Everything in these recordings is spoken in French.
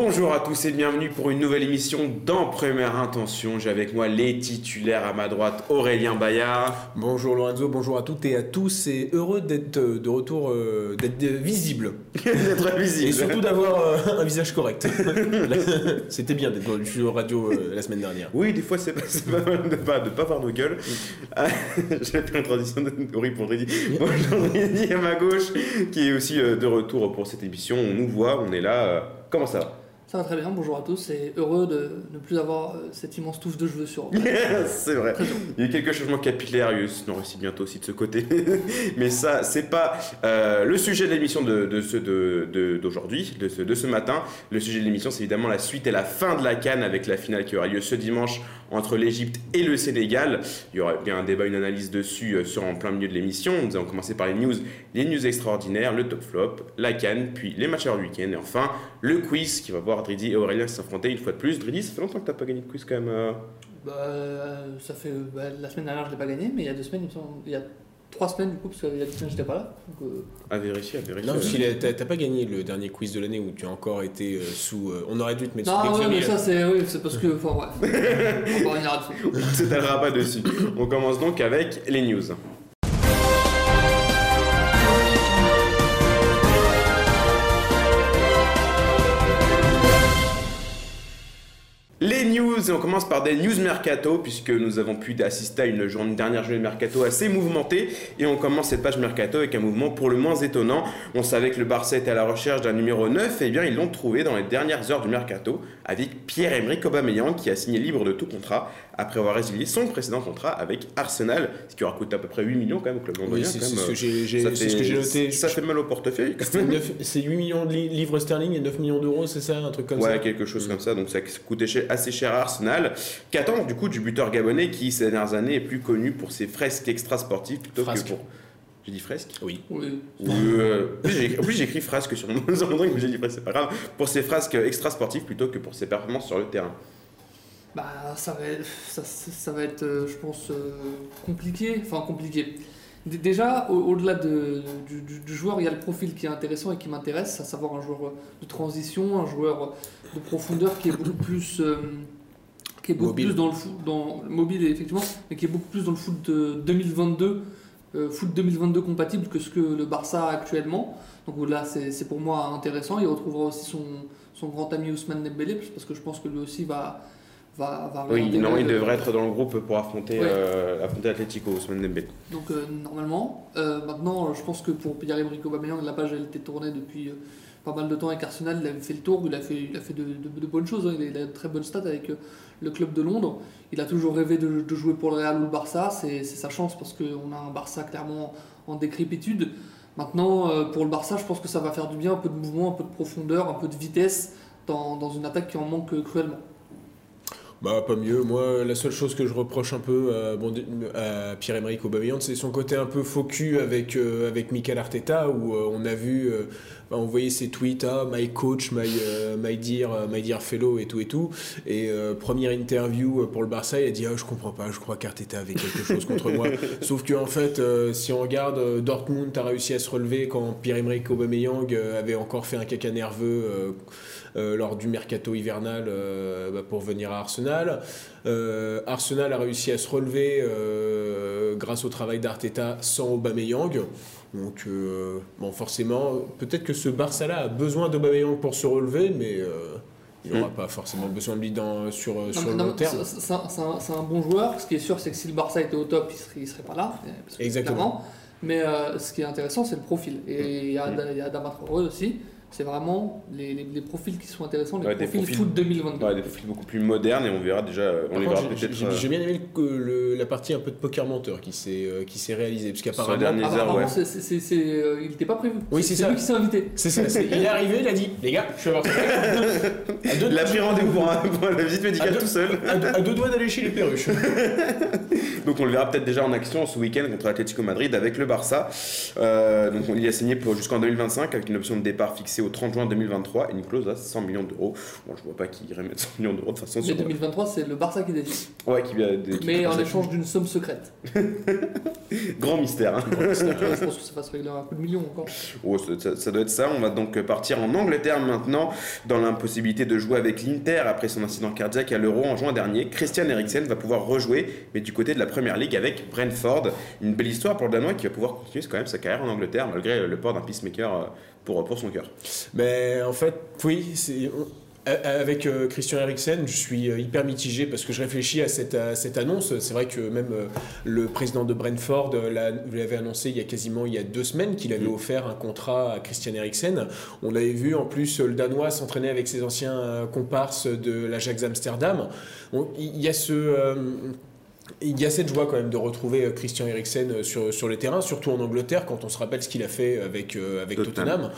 Bonjour à tous et bienvenue pour une nouvelle émission dans Première Intention. J'ai avec moi les titulaires à ma droite, Aurélien Bayard. Bonjour Lorenzo, bonjour à toutes et à tous et heureux d'être euh, de retour, euh, d'être visible. d'être visible. Et surtout d'avoir euh, un visage correct. C'était bien d'être dans le radio euh, la semaine dernière. Oui, des fois c'est pas, pas mal de pas, de pas voir nos gueules. Ah, J'ai fait une transition pour Dridi. Bonjour à ma gauche, qui est aussi de retour pour cette émission. On nous voit, on est là. Comment ça va? Ça va très bien, bonjour à tous et heureux de ne plus avoir euh, cette immense touffe de cheveux sur. C'est vrai. Il y a eu quelques changements capillaires, il nous réussit bientôt aussi de ce côté. Mais ça, c'est pas euh, le sujet de l'émission de, ce- de- de- d'aujourd'hui, de, ce, de ce matin. Le sujet de l'émission, c'est évidemment la suite et la fin de la Cannes avec la finale qui aura lieu ce dimanche entre l'Égypte et le Sénégal. Il y aura bien un débat, une analyse dessus euh, sur en plein milieu de l'émission. Nous allons commencer par les news, les news extraordinaires, le top flop, la Cannes, puis les matchs du week-end et enfin le quiz qui va voir Dridi et Aurélien s'affronter une fois de plus. Dridi, ça fait longtemps que t'as pas gagné de quiz quand même. euh. Bah, euh, ça fait. bah, la semaine dernière, je l'ai pas gagné, mais il y a deux semaines, il me semble. Il y a trois semaines, du coup, parce qu'il y a deux semaines, j'étais pas là. Donc, euh, À vérifier, à vérifier. Non, parce t'as t'as pas gagné le dernier quiz de l'année où tu as encore été euh, sous. euh, on aurait dû te mettre Non, sous ouais, mais ça, c'est oui, c'est parce que. Enfin, bref. On va revenir là-dessus. On ne s'étalera pas dessus. On commence donc avec les news. On commence par des news mercato, puisque nous avons pu assister à une, une dernière journée de mercato assez mouvementée, et on commence cette page mercato avec un mouvement pour le moins étonnant. On savait que le Barça était à la recherche d'un numéro 9, et bien ils l'ont trouvé dans les dernières heures du mercato, avec Pierre-Emerick Aubameyang, qui a signé libre de tout contrat, après avoir résilié son précédent contrat avec Arsenal, ce qui aura coûté à peu près 8 millions quand même au club Oui, londonien. c'est quand c'est ce que j'ai noté. Ça fait mal au portefeuille. C'est même. neuf- C'est 8 millions de li- livres sterling et 9 millions d'euros, c'est ça Un truc comme ouais, ça quelque chose comme ça. Donc ça coûtait cher- assez cher à Arsenal. Qu'attend du coup du buteur gabonais qui ces dernières années est plus connu pour ses fresques extra-sportives plutôt Frasques. que pour. J'ai dit fresques Oui. Oui. Ou, euh, en plus, écrit frasques sur mon truc, mais j'ai dit c'est pas grave. Pour ses frasques extra-sportives plutôt que pour ses performances sur le terrain. Bah, ça va être, ça, va être euh, je pense, euh, compliqué. Enfin, compliqué. D- Déjà, au- au-delà de- du, du- du joueur, il y a le profil qui est intéressant et qui m'intéresse, à savoir un joueur de transition, un joueur de profondeur qui est beaucoup plus. euh, qui est beaucoup Mobile. plus dans le foot, dans, mobile effectivement, mais qui est beaucoup plus dans le foot de 2022, euh, foot 2022 compatible que ce que le Barça a actuellement. Donc là, c'est pour moi intéressant. Il retrouvera aussi son, son grand ami Ousmane Dembélé, parce que je pense que lui aussi va, va, va Oui, non, il devrait être dans le groupe pour affronter, Ouais. euh, affronter Atletico, Ousmane Dembélé. Donc euh, normalement, maintenant, je pense que pour Pierre-Emerick Aubameyang, la page elle était tournée depuis pas mal de temps avec Arsenal. Il avait fait le tour, il a fait, il a fait de, de- de bonnes choses. hein. Il, a, de très bonnes stats avec le club de Londres. Il a toujours rêvé de, jouer pour le Real ou le Barça. C'est sa chance parce qu'on a un Barça clairement en décrépitude. Maintenant, euh, pour le Barça, je pense que ça va faire du bien, un peu de mouvement, un peu de profondeur, un peu de vitesse dans, une attaque qui en manque cruellement. Bah pas mieux. Moi, la seule chose que je reproche un peu à, bon, à Pierre-Emerick Aubameyang, c'est son côté un peu faux cul avec euh, avec Mikel Arteta où euh, on a vu, euh, bah, on voyait ses tweets, ah my coach, my my dear, my dear fellow et tout et tout. Et première interview pour le Barça, il a dit ah je comprends pas, je crois qu'Arteta avait quelque chose contre moi. Sauf que en fait, si on regarde, Dortmund a réussi à se relever quand Pierre-Emerick Aubameyang avait encore fait un caca nerveux. Euh, lors du mercato hivernal euh, bah, pour venir à Arsenal. Euh, Arsenal a réussi à se relever grâce au travail d'Arteta sans Aubameyang. Donc, euh, bon, forcément, peut-être que ce Barça-là a besoin d'Aubameyang pour se relever, mais euh, il n'aura Mm. pas forcément besoin de lui dans, sur, Non, sur le long terme. c'est- un, bon joueur. Ce qui est sûr, c'est que si le Barça était au top, il serait, il serait pas là. Exactement. clairement. Mais euh, ce qui est intéressant, c'est le profil. Et il y a, y a aussi. C'est vraiment les, les- les profils qui sont intéressants, les Ouais, profils, profils- foot 2022. Ouais, des profils beaucoup plus modernes et on verra déjà, euh, on Par les contre, verra j'ai- peut-être. j'ai euh, bien aimé le- le- la partie un peu de poker menteur qui s'est euh, qui s'est réalisée parce qu'apparemment Ah, ouais. euh, il n'était pas prévu. Oui, c'est ça. lui qui s'est invité. c'est ça c'est- il est arrivé il a dit les gars je suis à votre à deux, Il a pris rendez-vous pour, un- pour la visite médicale deux- tout seul. à deux- à deux doigts d'aller chez les perruches Donc on le verra peut-être déjà en action ce week-end contre l'Atlético Madrid avec le Barça. Euh, donc il y a signé pour jusqu'en 2025 avec une option de départ fixée fixée au 30 juin 2023 et une clause à 100 millions d'euros. Bon, je vois pas qui irait mettre 100 millions d'euros de façon Mais sur. 2023, c'est le Barça qui décide. Ouais, qui va. qui Mais en échange d'une somme secrète. Grand mystère. hein. je pense que ça va se régler un coup de million encore. Oh, ça, ça- ça doit être ça. On va donc partir en Angleterre maintenant, dans l'impossibilité de jouer avec l'Inter après son incident cardiaque à l'Euro en juin dernier. Christian Eriksen va pouvoir rejouer, mais du côté de la Première Ligue avec Brentford. Une belle histoire pour le Danois qui va pouvoir continuer quand même sa carrière en Angleterre malgré le port d'un peacemaker euh, pour, pour son cœur. Mais en fait, oui, c'est. Avec euh, Christian Eriksen, je suis euh, hyper mitigé parce que je réfléchis à cette, à cette annonce. C'est vrai que même euh, le président de Brentford euh, l'a- l'avait annoncé il y a quasiment il y a deux semaines qu'il avait Mm. offert un contrat à Christian Eriksen. On avait vu en plus euh, le Danois s'entraîner avec ses anciens euh, comparses de l'Ajax Amsterdam. Il y a ce. Il y a cette joie quand même de retrouver euh, Christian Eriksen euh, sur, sur les terrains, surtout en Angleterre, quand on se rappelle ce qu'il a fait avec, euh, avec Tottenham. Tottenham.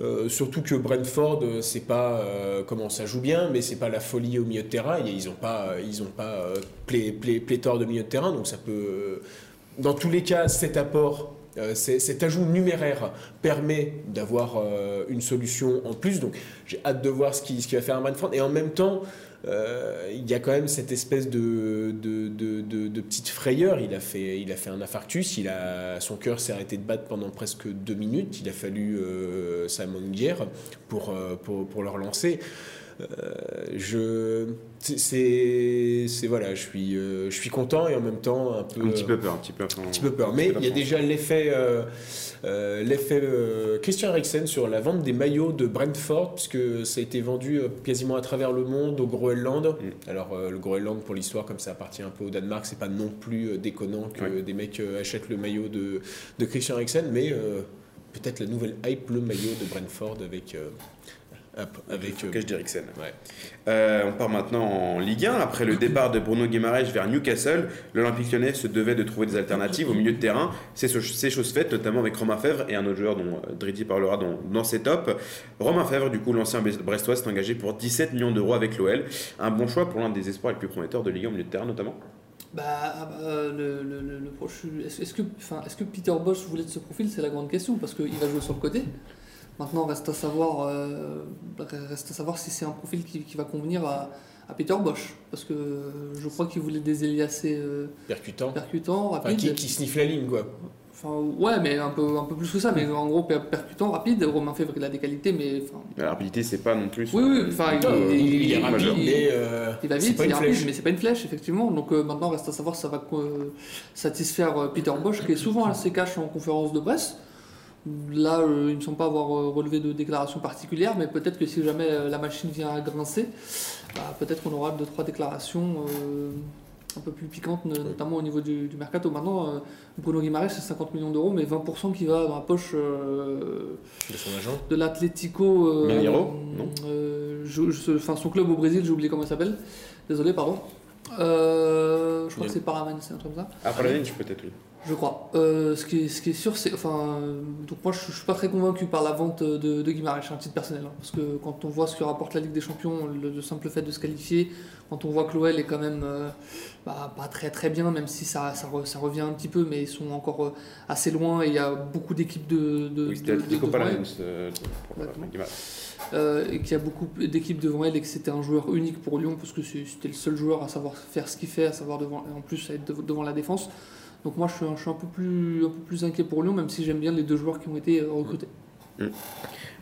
Euh, surtout que Brentford, c'est pas euh, comment ça joue bien, mais c'est pas la folie au milieu de terrain. Ils ont pas, ils ont pas plé- plé- pléthore de milieu de terrain, donc ça peut. dans tous les cas, cet apport. euh, cet ajout numéraire permet d'avoir euh, une solution en plus. Donc j'ai hâte de voir ce qu'il ce qu'il va faire à Brentford. Et en même temps, il y a quand même cette espèce de, de, de, de- petite frayeur. Il a, fait, il a fait un infarctus, il a, son cœur s'est arrêté de battre pendant presque deux minutes. Il a fallu euh, Simon Guerre pour, euh, pour, pour le relancer. Euh, je, c'est- voilà, je suis, euh, je suis content et en même temps un peu, Un petit peu peur, un petit peu, un petit peu peur. Mais il y a déjà l'effet, euh, l'effet Christian Eriksen sur la vente des maillots de Brentford, puisque ça a été vendu quasiment à travers le monde au Groenland. Mm. Alors le Groenland, pour l'histoire, comme ça appartient un peu au Danemark, c'est pas non plus déconnant que des mecs achètent le maillot de, de Christian Eriksen, mais euh, peut-être la nouvelle hype, le maillot de Brentford avec. euh, avec euh, Cache d'Eriksen. ouais. Euh, on part maintenant en Ligue 1. Après le départ de Bruno Guimaraes vers Newcastle, l'Olympique lyonnais se devait de trouver des alternatives au milieu de terrain. C'est cho- c'est chose faite, notamment avec Romain Fèvre et un autre joueur dont euh, Dridi parlera dans, dans ses tops. Romain Fèvre, du coup, l'ancien Brestois, s'est engagé pour 17 millions d'euros avec l'OL. Un bon choix pour l'un des espoirs les plus prometteurs de Ligue 1 au milieu de terrain, notamment. Bah, ah bah, le, le, le, le proche- Est-ce que, est-ce que Peter Bosch voulait de ce profil? C'est la grande question parce qu'il va jouer sur le côté. Maintenant, reste à savoir, euh, reste à savoir si c'est un profil qui, qui va convenir à, à Peter Bosch. Parce que je crois qu'il voulait des ailiers assez euh, percutant. percutants, Enfin, rapides. qui, qui sniffe la ligne, quoi. Enfin, ouais, mais un peu, un peu plus que ça. Mais en gros, per- percutant, rapide. Romain Fèvre, il a des qualités, mais enfin, La rapidité, c'est pas non plus. Oui, oui, enfin, il- il, il est il- rapide, mais euh, Il va c'est vite, pas il est rapide, mais c'est pas une flèche, effectivement. Donc euh, maintenant, reste à savoir si ça va euh, satisfaire euh, Peter Bosch, qui est souvent assez cash en conférence de presse. Là, euh, il ne me semble pas avoir euh, relevé de déclaration particulière, mais peut-être que si jamais euh, la machine vient à grincer, bah, peut-être qu'on aura deux trois déclarations euh, un peu plus piquantes, no- notamment au niveau du, du mercato. Maintenant, Bruno Guimaraes, c'est 50 millions d'euros, mais 20% qui va dans la poche de son agent. de l'Atlético. Enfin, son club au Brésil, j'ai oublié comment il s'appelle. Désolé, pardon. Je crois que c'est Paraman, c'est un truc comme ça. Après ligne, peut-être, oui. Je crois. Euh, ce, qui est, ce qui est sûr, c'est. Enfin, euh, donc moi, je, je suis pas très convaincu par la vente de, de Guimarães, un titre personnel. hein, parce que quand on voit ce que rapporte la Ligue des Champions, le, le simple fait de se qualifier, quand on voit que l'OL est quand même euh, bah, pas très très bien, même si ça, ça, re- ça revient un petit peu, mais ils sont encore euh, assez loin et il y a beaucoup d'équipes de. de, Oui, c'était euh, et qu'il y a beaucoup d'équipes devant elle et que c'était un joueur unique pour Lyon parce que c'était le seul joueur à savoir faire ce qu'il fait, à savoir devant, en plus à être dev- devant la défense. Donc moi je suis, un- peu plus, inquiet pour Lyon, même si j'aime bien les deux joueurs qui ont été euh, recrutés.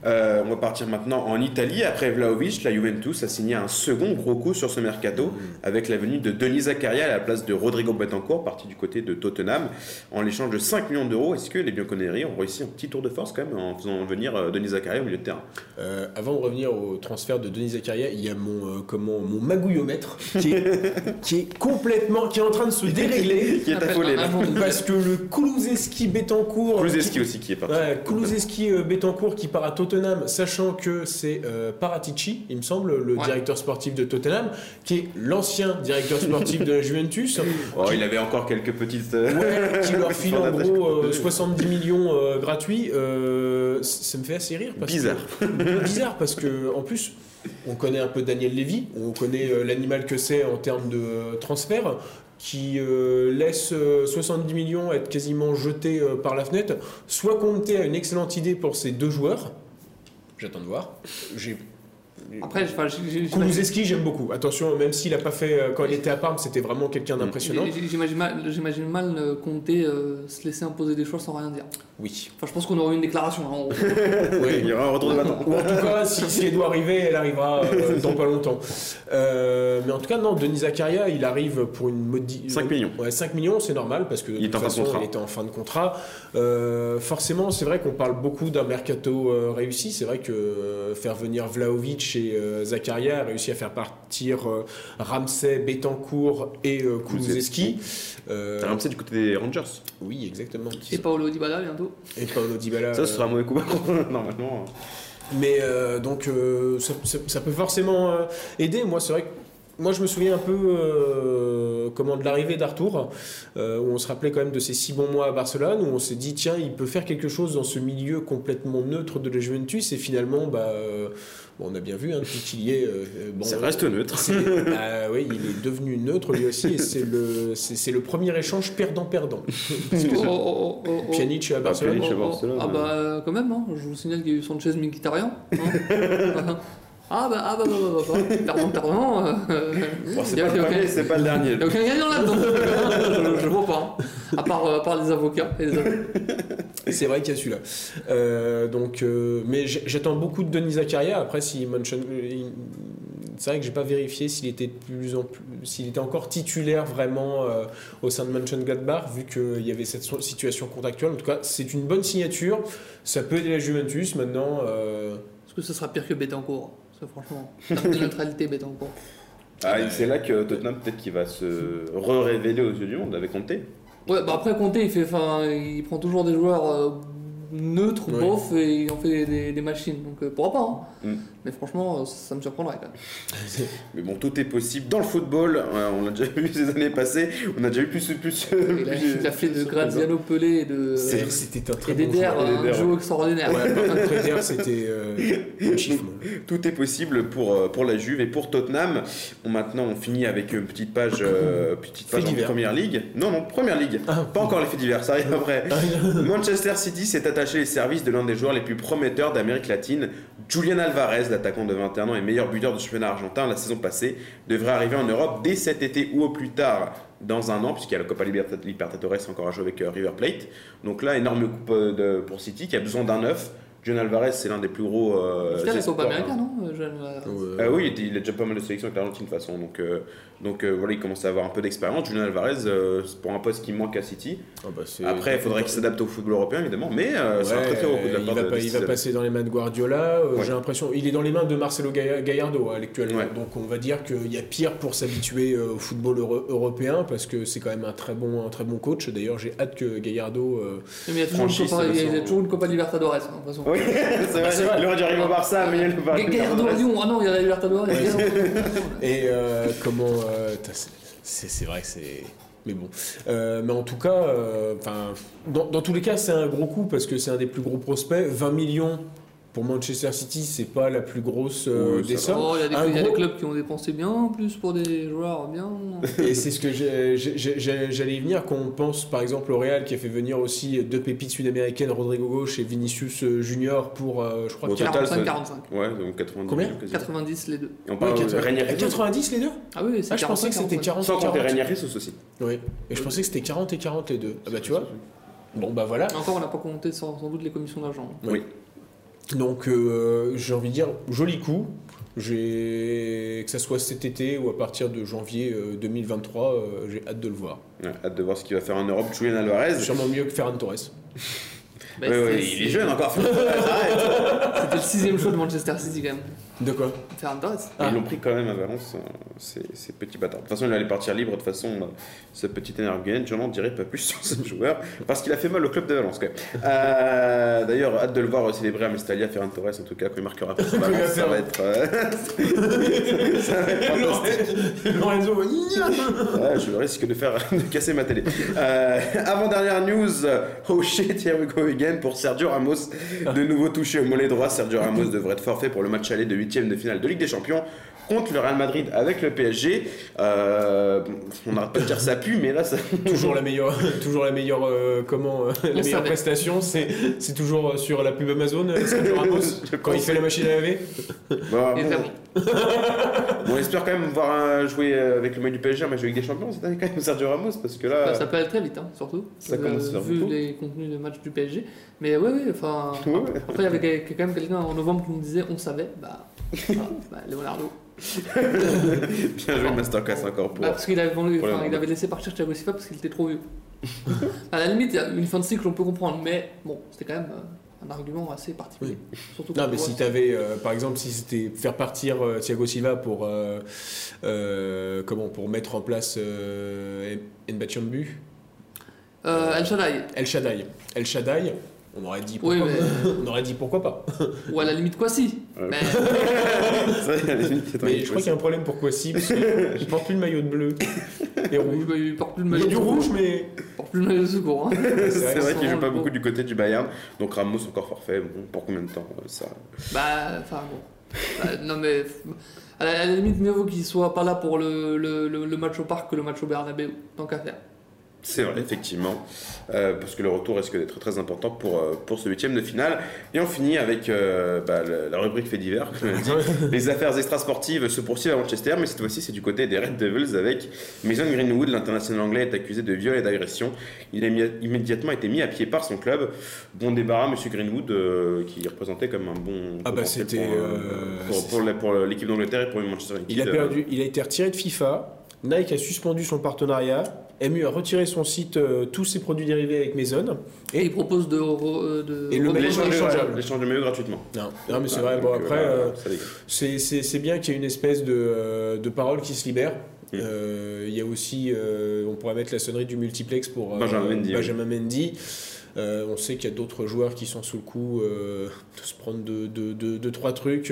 Euh, on va partir maintenant en Italie. Après Vlaovic, la Juventus a signé un second gros coup sur ce mercato avec la venue de Denis Zakaria à la place de Rodrigo Betancourt, parti du côté de Tottenham, en l'échange de 5 millions d'euros. Est-ce que les Bianconeri ont réussi un petit tour de force quand même en faisant venir euh, Denis Zakaria au milieu de terrain? Euh, avant de revenir au transfert de Denis Zakaria, il y a mon, euh, comment, mon magouillomètre qui est, qui est complètement, qui est en train de se dérégler. Qui est affolé là. Parce que le Kulusevski Betancourt. Kulusevski aussi qui est parti. Ouais, Kulusevski Betancourt qui part à Tottenham, sachant que c'est euh, Paratici, il me semble, le Ouais. directeur sportif de Tottenham, qui est l'ancien directeur sportif de la Juventus. Oh, il avait encore quelques petites. euh, Ouais, qui leur file en gros euh, 70 millions euh, gratuits, euh, c- ça me fait assez rire. Parce Bizarre. Que, bizarre parce que en plus, on connaît un peu Daniel Levy, on connaît euh, l'animal que c'est en termes de euh, transfert qui euh, laisse euh, 70 millions être quasiment jetés euh, par la fenêtre. Soit Conte a une excellente idée pour ces deux joueurs, J'attends de voir. Après, enfin, Kulusevski, j'aime beaucoup. Attention, même s'il a pas fait euh, quand il était à Parme, c'était vraiment quelqu'un d'impressionnant. j'ai- j'imagine mal, mal euh, compter euh, se laisser imposer des choix sans rien dire. Oui. Enfin, je pense qu'on aurait eu une déclaration. hein, gros. Il y aura un retour de bâton. Ou en tout cas, si, si elle doit arriver, elle arrivera euh, dans pas longtemps. Euh, mais en tout cas, non, Denis Zakaria, il arrive pour une modi... 5 millions. Ouais, 5 millions, c'est normal parce que de Il toute façon, il était en fin de contrat. Euh, forcément, c'est vrai qu'on parle beaucoup d'un mercato euh, réussi. C'est vrai que euh, faire venir Vlaovic et euh, Zakaria a réussi à faire partir euh, Ramsey, Betancourt et euh. Euh, T'as Ramsey du côté des Rangers. oui, exactement. Et Paolo Dybala bientôt. Et Paolo Dybala. Ça, ce sera un mauvais coup normalement. Mais euh, donc euh, ça, ça- ça peut forcément euh, aider. Moi, c'est vrai que moi, je me souviens un peu euh, comment de l'arrivée d'Arthur, euh, où on se rappelait quand même de ses six bons mois à Barcelone, où on s'est dit tiens, il peut faire quelque chose dans ce milieu complètement neutre de la Juventus, et finalement, bah, euh, bon, on a bien vu hein, y est. euh, bon, Ça reste neutre. c'est- ah oui, il est devenu neutre lui aussi, et c'est le, c'est, c'est le premier échange perdant-perdant. Oh, oh, oh, oh, oh. Pjanic à Barcelone. Chez Oh, oh, Barcelone, Ah bah euh, quand même, hein. je vous signale qu'il y a eu Sanchez Mkhitaryan. Hein ah bah ah bah bah bah bah, bah. perdant perdant. euh, Bon, c'est pas premier, aucun- c'est pas le dernier. Il n'y a aucun gagnant là-dedans. je, je vois pas. À part, euh, à part les avocats. et les avocats. C'est vrai qu'il y a celui-là. Euh, donc, euh, mais j'attends beaucoup de Denis Zakaria. Après, si c'est vrai que j'ai pas vérifié s'il était de plus en plus, s'il était encore titulaire vraiment euh, au sein de Mönchengladbach, vu qu'il y avait cette situation contractuelle. En tout cas, c'est une bonne signature. Ça peut aider la Juventus maintenant. euh, Est-ce que ce sera pire que Betancourt que franchement, de neutralité, Betancourt. Ah, c'est là que Tottenham, peut-être qu'il va se re-révéler aux yeux du monde avec Conte. Ouais, bah après Conte, il, fait, enfin, il prend toujours des joueurs euh, neutres, Ouais. bof, et il en fait des, des- des machines. Donc euh, pourquoi pas hein. Mm. Mais franchement, euh, ça me surprendrait quand même. Mais bon, tout est possible dans le football. euh, on l'a déjà vu ces années passées. On a déjà eu plus. plus, Il a, il a fait de Graziano Pelé et de. c'est- C'était un très Et bon un ouais. extraordinaire. Contre, Eder, c'était euh, un chiffre. Tout est possible pour, euh, pour la Juve et pour Tottenham. On, maintenant, on finit avec une petite page, euh, petite page en première ligue. Non, non, première ligue. Ah. Pas encore les faits divers, ça arrive après. Manchester City s'est attaché les services de l'un des joueurs les plus prometteurs d'Amérique latine. Julian Alvarez, l'attaquant de 21 ans et meilleur buteur du championnat argentin la saison passée, devrait arriver en Europe dès cet été ou au plus tard dans un an, puisqu'il y a la Copa Liberta- Libertadores encore à jouer avec euh, River Plate. Donc là, énorme coupe euh, de- pour City qui a besoin d'un neuf. Julian Alvarez, c'est l'un des plus gros. Euh, la espoirs, Copa hein. Non euh, jeune, euh, Ouais. Euh, oui, il, il a déjà pas mal de sélections avec l'Argentine de toute façon. Donc, euh, donc euh, voilà, il commence à avoir un peu d'expérience. Julian Alvarez, euh, pour un poste qui manque à City. Ah bah, Après, il faudrait qu'il s'adapte au football européen, évidemment. Mais euh, c'est un très très haut coup de la il part va, de- pas- de il va City. passer dans les mains de Guardiola. euh, Ouais. J'ai l'impression, il est dans les mains de Marcelo Ga- Gallardo hein, actuellement. Ouais. Donc on va dire qu'il y a pire pour s'habituer euh, au football euro- européen parce que c'est quand même un très bon, un très bon coach. D'ailleurs, j'ai hâte que Gallardo. euh, Mais il y a toujours, une Copa, il il toujours une Libertadores, Oui, c'est vrai. c'est vrai. Il aurait dû arriver au Barça, mais il Ga- Gallardo à Lyon, ah non, il y a la Libertadores. il y a Gallardo. Et euh, comment. euh, c'est- vrai que c'est. Mais bon. Euh, mais en tout cas, euh, enfin, dans, dans tous les cas, c'est un gros coup parce que c'est un des plus gros prospects. 20 millions pour Manchester City, c'est pas la plus grosse euh, des sommes. Oh, il y a des, y a clubs qui ont dépensé bien plus pour des joueurs bien. Et c'est ce que j'allais y venir, quand on pense par exemple au Real qui a fait venir aussi deux pépites sud-américaines, Rodrigo Gauche et Vinicius euh, Junior pour, euh, je crois, total, 45, ça- 45. Ouais, donc 90 Combien millions quasiment. 90 les deux. Et on parle Ouais, de Ranieri. 90 les deux Ah oui, c'est Ah, je pensais que c'était 40 Sans compter 40. Ranieri, aussi. Oui, et je pensais que c'était 40 et 40 les deux. Ah bah tu vois Bon bah voilà. Encore, on n'a pas compté sans, sans doute les commissions d'argent. Oui. Donc euh, j'ai envie de dire, joli coup. Que ça soit cet été ou à partir de janvier euh, 2023, euh, j'ai hâte de le voir. Ouais, hâte de voir ce qu'il va faire en Europe. Julian Alvarez. Sûrement mieux que Ferran Torres. Bah, c'était- il est jeune encore. C'était le sixième choix de Manchester City quand même. De quoi Ferran Torres. Mais Ils l'ont pris quand même à Valence, euh, ces, ces petits bâtards. De toute façon, il allait partir libre. De toute façon, euh, ce petit énergumène, je n'en dirai pas plus sur ce joueur, parce qu'il a fait mal au club de Valence. quand même. Euh, D'ailleurs, hâte de le voir célébrer à Mestalia, Ferran Torres, en tout cas, quand il marquera va Valence. Ça faire- va être, euh, ça va être fantastique. Lorenzo, Ouais, je risque de faire de casser ma télé. Euh, Avant-dernière news, oh shit, here we go again. pour Sergio Ramos. De nouveau touché au mollet droit, Sergio Ramos devrait être forfait pour le match aller de 8 de finale de Ligue des Champions contre le Real Madrid avec le PSG. Euh, on n'arrête pas de dire ça pue, mais là, ça... toujours la meilleure, toujours la meilleure, euh, comment, euh, la meilleure prestation, c'est, c'est toujours sur la pub Amazon, Ramos, quand il fait la machine à laver. Bon, vraiment. bon, on espère quand même voir un- jouer avec le maillot du PSG un match de Ligue des Champions cette année quand même Sergio Ramos parce que là. Ça peut aller très vite, hein, surtout. Ça commence à faire vu beaucoup. les contenus de match du PSG. Mais ouais, ouais, enfin. Ouais. Après, il y avait quand même quelqu'un en novembre qui nous disait on savait. Bah, voilà, bah Leonardo. Bien joué Masterclass encore pour. Bah, parce qu'il avait, vendu- il avait laissé partir Thiago Silva parce qu'il était trop vieux. à la limite, il y a une fin de cycle, on peut comprendre. Mais bon, c'était quand même euh, un argument assez particulier. Surtout Non, mais si tu avais, par exemple, si c'était faire partir euh, Thiago Silva pour, euh, euh, comment, pour mettre en place euh, Mbachambu, Euh, El Shaddai. El Shaddai, El Shaddai, on aurait dit Oui, pourquoi, mais- on aurait dit pourquoi pas. Ou à la limite, quoi si. Mais je crois qu'il y a un problème pour Kwasi, parce qu'il porte plus le maillot de bleu et rouge. il, il porte plus le Il y maillot a du rouge, mais le maillot de secours. Hein. C'est vrai qu'il joue pas beaucoup du côté du Bayern, donc Ramos encore forfait. Bon, pour combien de temps euh, ça Bah, enfin bon. Bah, non mais. À la, à la limite, mieux vaut qu'il soit pas là pour le, le, le, le match au parc que le match au Bernabeu. Tant qu'à faire. C'est vrai, effectivement, Euh, parce que le retour risque d'être très important pour, euh, pour ce huitième de finale. Et on finit avec euh, bah, le- la rubrique fait divers, comme dit. Les affaires extrasportives se poursuivent à Manchester, mais cette fois-ci c'est du côté des Red Devils avec Mason Greenwood, l'international anglais est accusé de viol et d'agression. Il a immédiatement été mis à pied par son club. Bon débarras, Monsieur Greenwood, euh, qui représentait comme un bon Ah bah, c'était, pour, pour, l'équipe d'Angleterre et pour Manchester United. il a perdu, il a été retiré de FIFA. Nike a suspendu son partenariat. MU a retiré son site euh, tous ses produits dérivés avec Maison. Et il propose de. re- euh, de Et le L'échange de, de gratuitement. Non, non mais c'est vrai. Bon donc, après, euh, euh, c'est- c'est c'est bien qu'il y ait une espèce de, euh, de parole qui se libère. Mm. Euh, Il y a aussi, euh, on pourrait mettre la sonnerie du multiplex pour euh, Benjamin Mendy, Benjamin Mendy. Euh, on sait qu'il y a d'autres joueurs qui sont sous le coup euh, de se prendre deux, deux, trois trucs.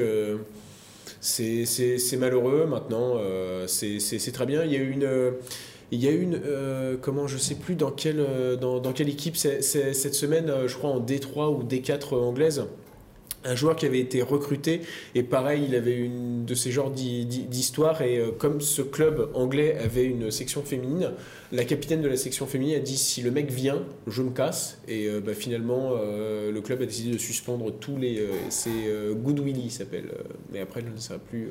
C'est malheureux maintenant. euh, c'est très bien. Il y a eu une. euh, il y a une, euh, comment, je sais plus dans quelle, dans, dans quelle équipe c'est- cette semaine, je crois en D3 ou D4 anglaise, un joueur qui avait été recruté et pareil, il avait une de ces genres d'histoires et euh, comme ce club anglais avait une section féminine, la capitaine de la section féminine a dit si le mec vient, je me casse et euh, bah, finalement euh, le club a décidé de suspendre tous les, euh, c'est euh, Goodwilly s'appelle, mais après je ne sais plus.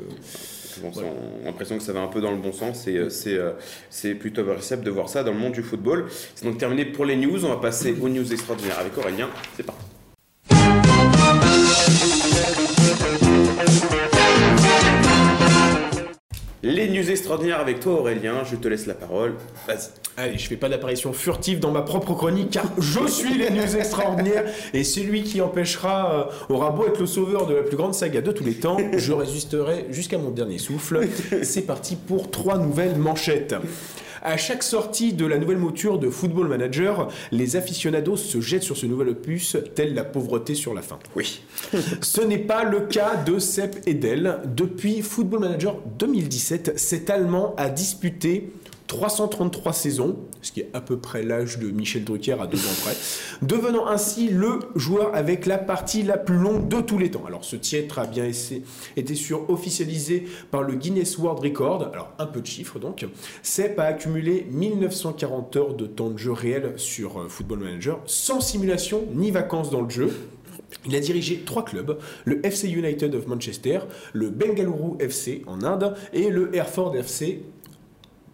Bon, Voilà. On a l'impression que ça va un peu dans le bon sens et c'est plutôt appréciable de voir ça dans le monde du football. C'est donc terminé pour les news. On va passer aux news extraordinaires avec Aurélien. C'est parti. Les news extraordinaires avec toi Aurélien, je te laisse la parole. Vas-y. Allez, je fais pas d'apparition furtive dans ma propre chronique car je suis les news extraordinaires et celui qui empêchera euh, aura beau être le sauveur de la plus grande saga de tous les temps, je résisterai jusqu'à mon dernier souffle. C'est parti pour trois nouvelles manchettes. À chaque sortie de la nouvelle mouture de Football Manager, les aficionados se jettent sur ce nouvel opus, telle la pauvreté sur la fin. Oui. Ce n'est pas le cas de Sepp Edel. Depuis Football Manager 2017, cet Allemand a disputé 333 saisons, ce qui est à peu près l'âge de Michel Drucker à deux ans près, devenant ainsi le joueur avec la partie la plus longue de tous les temps. Alors ce titre a bien été officialisé par le Guinness World Record, alors un peu de chiffres donc. Sepp a accumulé 1940 heures de temps de jeu réel sur euh, Football Manager, sans simulation ni vacances dans le jeu. Il a dirigé trois clubs, le FC United of Manchester, le Bengaluru FC en Inde et le Hereford FC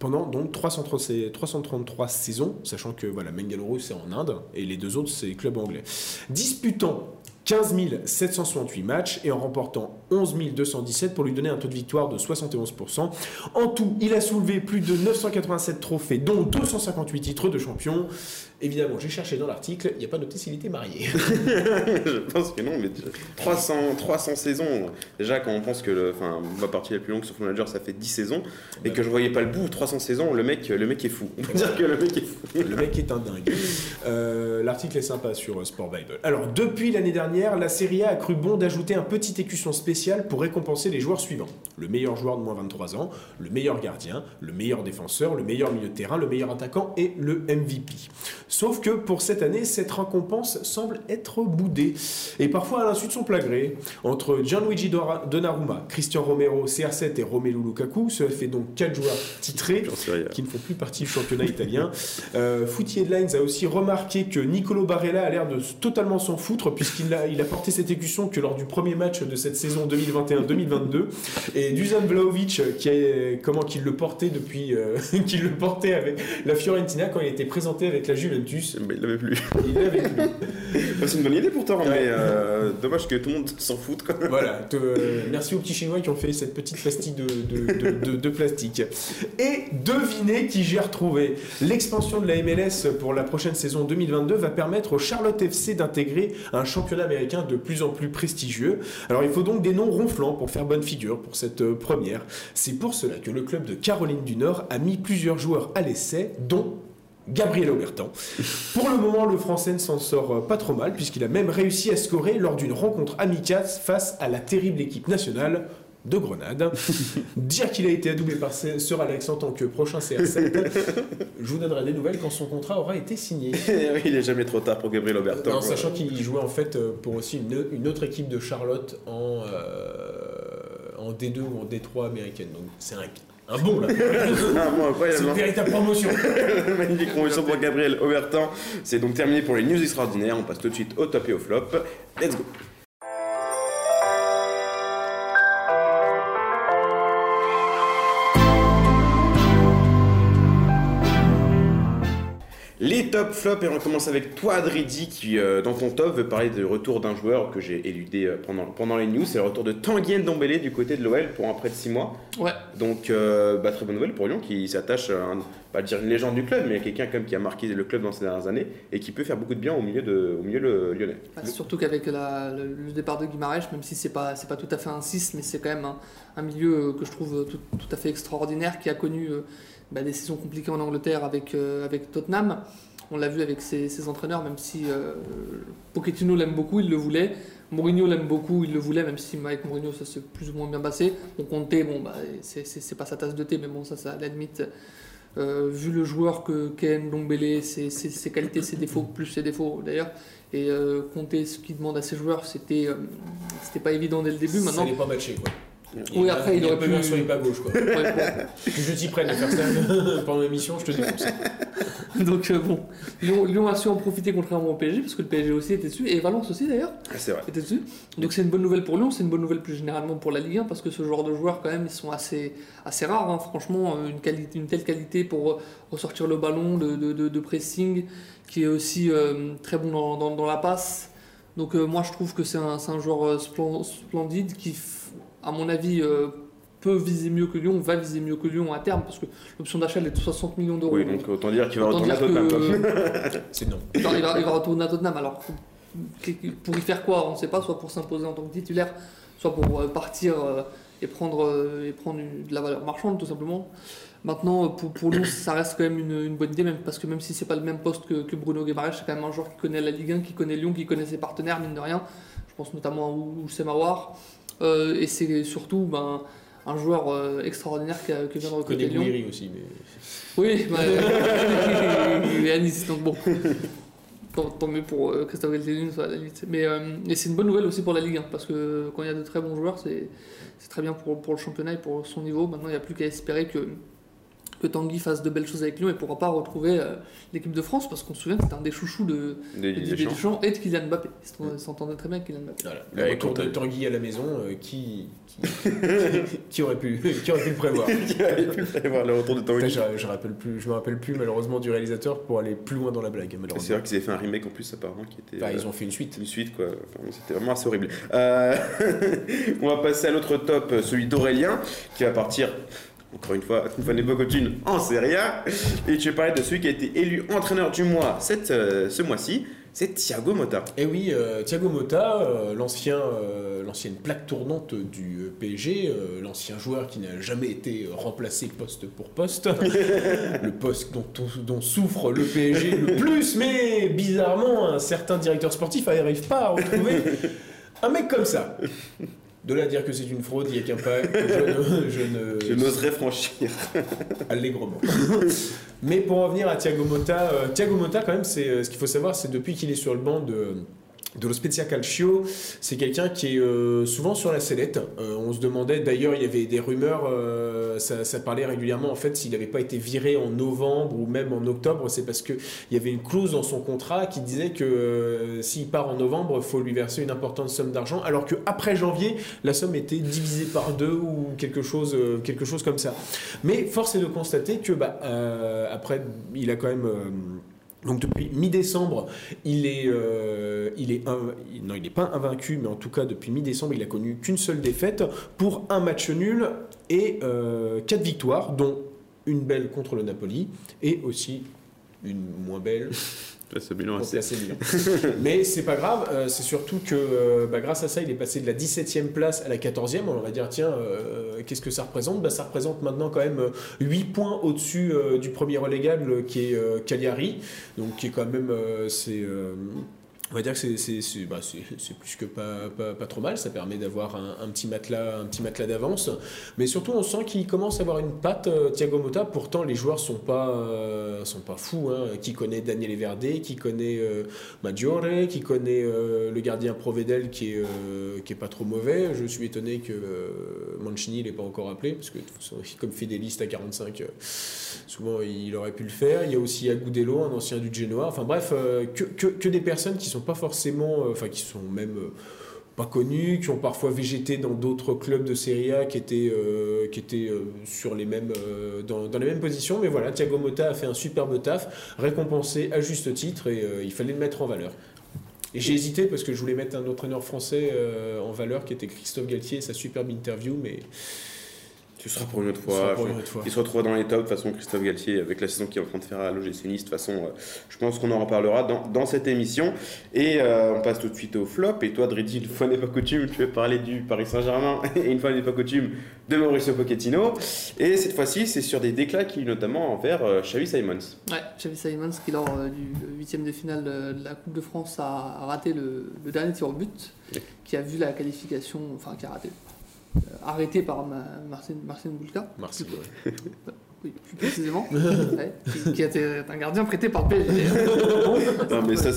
pendant donc 333, 333 saisons, sachant que voilà, Bengaluru c'est en Inde et les deux autres c'est les clubs anglais. Disputant 15 768 matchs et en remportant 11 217 pour lui donner un taux de victoire de 71%. En tout, il a soulevé plus de 987 trophées, dont 258 titres de champion. Évidemment, j'ai cherché dans l'article, il n'y a pas noté s'il était marié. je pense que non, mais 300, 300 saisons. Déjà, quand on pense que le, enfin, ma partie la plus longue sur Football Manager, ça fait 10 saisons, et que je voyais pas le bout, 300 saisons, le mec, le mec est fou. On peut dire que le mec est fou. Le mec est un dingue. Euh, L'article est sympa sur euh, Sport Bible. Alors, depuis l'année dernière, la Serie A a cru bon d'ajouter un petit écusson spécial pour récompenser les joueurs suivants. Le meilleur joueur de moins 23 ans, le meilleur gardien, le meilleur défenseur, le meilleur milieu de terrain, le meilleur attaquant et le MVP. Sauf que pour cette année, cette récompense semble être boudée. Et parfois à l'insu de son plagré. Entre Gianluigi Donnarumma, Christian Romero, CR7 et Romelu Lukaku, cela fait donc 4 joueurs titrés qui ne font plus partie du championnat italien. Euh, Footy Headlines a aussi remarqué que Nicolo Barella a l'air de totalement s'en foutre puisqu'il a, il a porté cette écution que lors du premier match de cette saison 2021-2022 et Dusan Vlahovic euh, qui est comment qu'il le portait depuis euh, qu'il le portait avec la Fiorentina quand il était présenté avec la Juventus Mais il l'avait plus. il l'avait plus. C'est une bonne idée pourtant, Ouais. mais euh, dommage que tout le monde s'en foute. Quoi. Voilà, te- euh, merci aux petits Chinois qui ont fait cette petite pastille de, de- de- de- de plastique. Et devinez qui j'ai retrouvé. L'expansion de la MLS pour la prochaine saison 2022 va permettre au Charlotte FC d'intégrer un championnat américain de plus en plus prestigieux. Alors il faut donc des noms ronflants pour faire bonne figure pour cette euh, première. C'est pour cela que le club de Caroline du Nord a mis plusieurs joueurs à l'essai, dont Gabriel Aubertan. Pour le moment, le Français ne s'en sort euh, pas trop mal, puisqu'il a même réussi à scorer lors d'une rencontre amicale face à la terrible équipe nationale de Grenade. Dire qu'il a été adoubé par Sir Alex en tant que prochain CR7, je vous donnerai des nouvelles quand son contrat aura été signé. il est jamais trop tard pour Gabriel Aubertin. En sachant qu'il jouait en fait euh, pour aussi une, une autre équipe de Charlotte en, euh, en D2 ou en D3 américaine. Donc c'est un, un bon là. Ah, bon, C'est une hein. véritable promotion. Magnifique promotion pour Gabriel Aubertin. C'est donc terminé pour les news extraordinaires. On passe tout de suite au top et au flop. Let's go. Les top flops, et on commence avec toi, Adridi, qui, euh, dans ton top, veut parler du retour d'un joueur que j'ai éludé euh, pendant, pendant les news. C'est le retour de Tanguy Ndombele du côté de l'OL pour un prêt de 6 mois. Ouais, Donc, euh, bah, très bonne nouvelle pour Lyon qui s'attache à, un- pas dire une légende du club, mais quelqu'un quand même qui a marqué le club dans ces dernières années et qui peut faire beaucoup de bien au milieu, de, au milieu le, lyonnais. bah, surtout qu'avec le, le départ de Guimarães, même si c'est pas, c'est pas tout à fait un 6, mais c'est quand même un, un milieu que je trouve tout, tout à fait extraordinaire, qui a connu bah, des saisons compliquées en Angleterre avec, euh, avec Tottenham. On l'a vu avec ses, ses entraîneurs, même si euh, Pochettino l'aime beaucoup, il le voulait. Mourinho l'aime beaucoup, il le voulait, même si avec Mourinho ça s'est plus ou moins bien passé. On comptait, bon, bah, c'est- pas sa tasse de thé, mais bon, ça, ça à la limite. euh, vu le joueur que Ken Dombele, ses, ses- ses qualités, ses défauts, plus ses défauts d'ailleurs, et euh, compter ce qu'il demande à ses joueurs, c'était euh, c'était pas évident dès le début. Ça Maintenant, n'est pas matché quoi. Oui, après, il a aurait pas pu- bien sur les pas gauche quoi. ouais, que je t'y prenne à faire ça pendant l'émission, je te défonce. donc euh, bon, Lyon, Lyon a su en profiter contrairement au PSG, parce que le PSG aussi était dessus, et Valence aussi d'ailleurs. Ah, c'est vrai. était dessus. Donc c'est une bonne nouvelle pour Lyon, c'est une bonne nouvelle plus généralement pour la Ligue 1 parce que ce genre de joueurs quand même ils sont assez, assez rares. hein. Franchement, euh, une, qualité, une telle qualité pour euh, ressortir le ballon, de, de- de- de pressing, qui est aussi euh, très bon dans, dans- dans la passe. Donc euh, moi je trouve que c'est un, un joueur splen- splendide qui, à mon avis, euh, peut viser mieux que Lyon, va viser mieux que Lyon à terme parce que l'option d'achat elle est de 60 millions d'euros. Oui, donc autant dire qu'il va retourner à Tottenham. que- C'est non. il va, il va- il va retourner à Tottenham. Alors, pour y faire quoi On ne sait pas, soit pour s'imposer en tant que titulaire, soit pour euh, partir euh, et prendre, et prendre de la valeur marchande, tout simplement. Maintenant, pour, pour Lyon, ça reste quand même une, une bonne idée, même parce que même si c'est pas le même poste que, que Bruno Guimaraes, c'est quand même un joueur qui connaît la Ligue 1, qui connaît Lyon, qui connaît ses partenaires, mine de rien. Je pense notamment à Oussem Aouar. Euh, et c'est surtout ben, un joueur euh, extraordinaire qui vient de recruter Lyon. Aussi, mais. Oui, bah, il est à Nice, donc bon. Tant, tant mieux pour euh, Christophe Galtier, à la limite. Mais euh, et c'est une bonne nouvelle aussi pour la Ligue 1, parce que quand il y a de très bons joueurs, c'est c'est très bien pour, pour le championnat et pour son niveau. Maintenant, il n'y a plus qu'à espérer que, que Tanguy fasse de belles choses avec Lyon et pourra pas retrouver euh, l'équipe de France, parce qu'on se souvient que c'était un des chouchous de, Didier Deschamps. Et de Kylian Mbappé. Ils s'entendait- s'entendaient très bien avec Kylian Mbappé. Voilà. Le retour quand de Tanguy à la maison, euh, qui, qui, qui aurait pu, qui aurait pu le prévoir? Qui avait pu prévoir le retour de Putain, Tanguy. je, je, rappelle plus, je me rappelle plus malheureusement du réalisateur pour aller plus loin dans la blague, C'est vrai qu'ils avaient fait un remake en plus, apparemment, qui était. Enfin, euh, ils ont fait une suite. Une suite, quoi. Enfin, C'était vraiment assez horrible. Euh, on va passer à l'autre top, celui d'Aurélien, qui va partir, encore une fois, une fois n'est pas coutume, en Serie A. Et tu vas parler de celui qui a été élu entraîneur du mois cette, euh, ce mois-ci, c'est Thiago Motta. Et oui, euh, Thiago Motta, euh, l'ancien, l'ancienne plaque tournante du PSG, l'ancien joueur qui n'a jamais été remplacé poste pour poste, le poste dont, dont souffre le PSG le plus, mais bizarrement, un certain directeur sportif n'arrive pas à retrouver un mec comme ça. De là à dire que c'est une fraude, il n'y a qu'un pas que je, n'oserais franchir. allègrement. Mais pour revenir à Thiago Motta, euh, Thiago Motta, quand même, c'est euh, ce qu'il faut savoir, c'est depuis qu'il est sur le banc de. De lo Spezia Calcio, c'est quelqu'un qui est euh, souvent sur la sellette. Euh, on se demandait, d'ailleurs, il y avait des rumeurs, euh, ça, parlait régulièrement, en fait, s'il n'avait pas été viré en novembre ou même en octobre, c'est parce qu'il y avait une clause dans son contrat qui disait que s'il part en novembre, il faut lui verser une importante somme d'argent, alors qu'après janvier, la somme était divisée par deux ou quelque chose, quelque chose comme ça. Mais force est de constater que, bah, après, il a quand même. Donc depuis mi-décembre, il est, euh, il est non, il n'est pas invaincu, mais en tout cas depuis mi-décembre, il a connu qu'une seule défaite pour un match nul et euh, quatre victoires, dont une belle contre le Napoli et aussi une moins belle Là, ce bilan contre assez- l'AC Milan. Mais c'est pas grave, euh, c'est surtout que euh, bah, grâce à ça, il est passé de la 17e place à la 14e. On va dire, tiens, euh, qu'est-ce que ça représente? Bah, Ça représente maintenant quand même euh, 8 points au-dessus du premier relégable qui est Cagliari. Donc, qui est quand même. c'est. On va dire que c'est- bah, plus que pas, pas, pas trop mal, ça permet d'avoir un, petit matelas, matelas d'avance. Mais surtout, on sent qu'il commence à avoir une patte, euh, Thiago Motta. Pourtant, les joueurs sont euh, sont pas fous. Hein. Qui connaît Daniel Verde, qui connaît euh, Maggiore, qui connaît euh, le gardien Provedel qui est, qui pas trop mauvais. Je suis étonné que Mancini l'ait pas encore appelé, parce que comme fidéliste à 45, euh, souvent il aurait pu le faire. Il y a aussi Agudelo, un ancien du Genoa. Enfin bref, que, que des personnes qui sont pas forcément, euh, enfin qui sont même euh, pas connus, qui ont parfois végété dans d'autres clubs de Serie A qui étaient, euh, qui étaient euh, sur les mêmes, euh, dans, dans les mêmes positions. Mais voilà, Thiago Motta a fait un superbe taf, récompensé à juste titre et il fallait le mettre en valeur. Et j'ai hésité parce que je voulais mettre un entraîneur français en valeur qui était Christophe Galtier, sa superbe interview, mais Tu seras pour une autre ce sera fois. pour Je- une autre fois. Il se retrouvera dans les tops, de toute façon, Christophe Galtier, avec la saison qu'il est en train de faire à l'OGC Nice. De toute façon, euh, je pense qu'on en reparlera dans, dans cette émission. Et euh, on passe tout de suite au flop. Et toi, Dredi, une fois n'est pas coutume, tu veux parler du Paris Saint-Germain. Et une fois n'est pas coutume, de Mauricio Pochettino. Et cette fois-ci, c'est sur des déclats qui, notamment envers euh, Xavi Simons. Ouais, Xavi Simons qui lors euh, du huitième de finale de, de la Coupe de France a raté le, le dernier tir au but, qui a vu la qualification, enfin qui a raté, euh, arrêté par Ma- Marcin, Marcin Bulka, Marseille. oui, plus précisément, ouais, qui, qui était un gardien prêté par le PSG.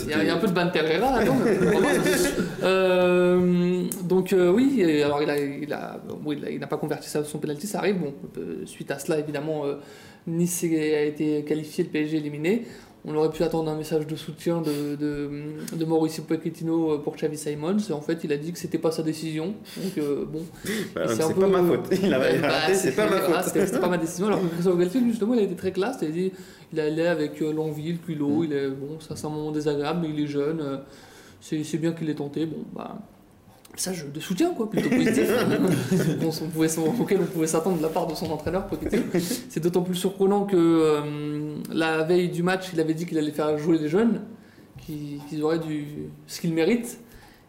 Il y, a, un peu de Banterera là-dedans. Euh, donc euh, oui, alors il a, il a, bon, il a- il n'a pas converti ça- son penalty, ça arrive. Bon, euh, suite à cela, évidemment, euh, Nice a été qualifié, le PSG éliminé. On aurait pu attendre un message de soutien de, de, de Mauricio Pochettino pour Xavi Simons. Et en fait, il a dit que c'était pas sa décision. Donc euh, bon, Bah, c'est pas peu- ma faute. Il a il a bah, raté, c'est pas ma faute. C'était c'était pas ma décision. Alors que Christophe Galtier, justement, il a été très classe. Il a dit il allait avec euh, l'envie, le culot. Il est, bon, ça, c'est un moment désagréable, mais il est jeune. euh, c'est c'est bien qu'il l'ait tenté. Bon, bah. Message de soutien, quoi, plutôt positif, on pouvait, auquel on pouvait s'attendre de la part de son entraîneur. C'est d'autant plus surprenant que euh, la veille du match, il avait dit qu'il allait faire jouer les jeunes, qu'ils qu'ils auraient du, ce qu'ils méritent.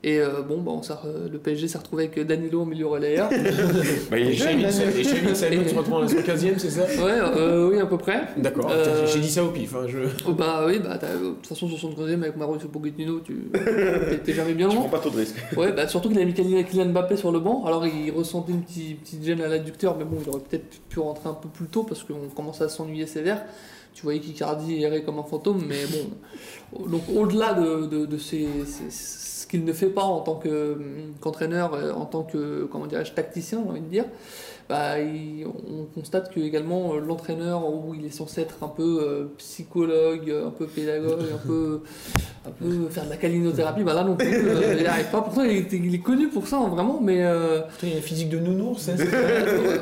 Et euh, bon, bah, on s'est re- le PSG s'est retrouvé avec Danilo au milieu relayeur. Bah, il est Et Simons se retrouve en 15e, c'est ça? Ouais, euh, oui, à peu près. D'accord, Euh, j'ai dit ça au pif. hein, je... Oh, bah oui, bah t'as- de toute façon, sur son troisième avec Mauricio Pochettino, tu t'es- jamais bien Tu loin. prends pas trop de risques. Ouais, bah surtout qu'il a mis Kylian Kylian Mbappé sur le banc, alors il ressentait une petite, petite gêne à l'adducteur, mais bon, il aurait peut-être pu rentrer un peu plus tôt parce qu'on commençait à s'ennuyer sévère. Tu voyais qu'Icardi errait comme un fantôme, mais bon. Donc au-delà de, de, de ces- ces- ce qu'il ne fait pas en tant hum, qu'entraîneur, euh, en tant que, comment dirais-je, tacticien, j'ai envie de dire, bah, il- on constate que également euh, l'entraîneur, où il est censé être un peu euh, psychologue, un peu pédagogue, un peu, un peu faire de la calinothérapie, bah là non plus, euh, il n'y arrive pas. Pourtant, il est, il est connu pour ça, hein, vraiment, mais. euh, Putain, il y a un physique de nounours, ça, c'est-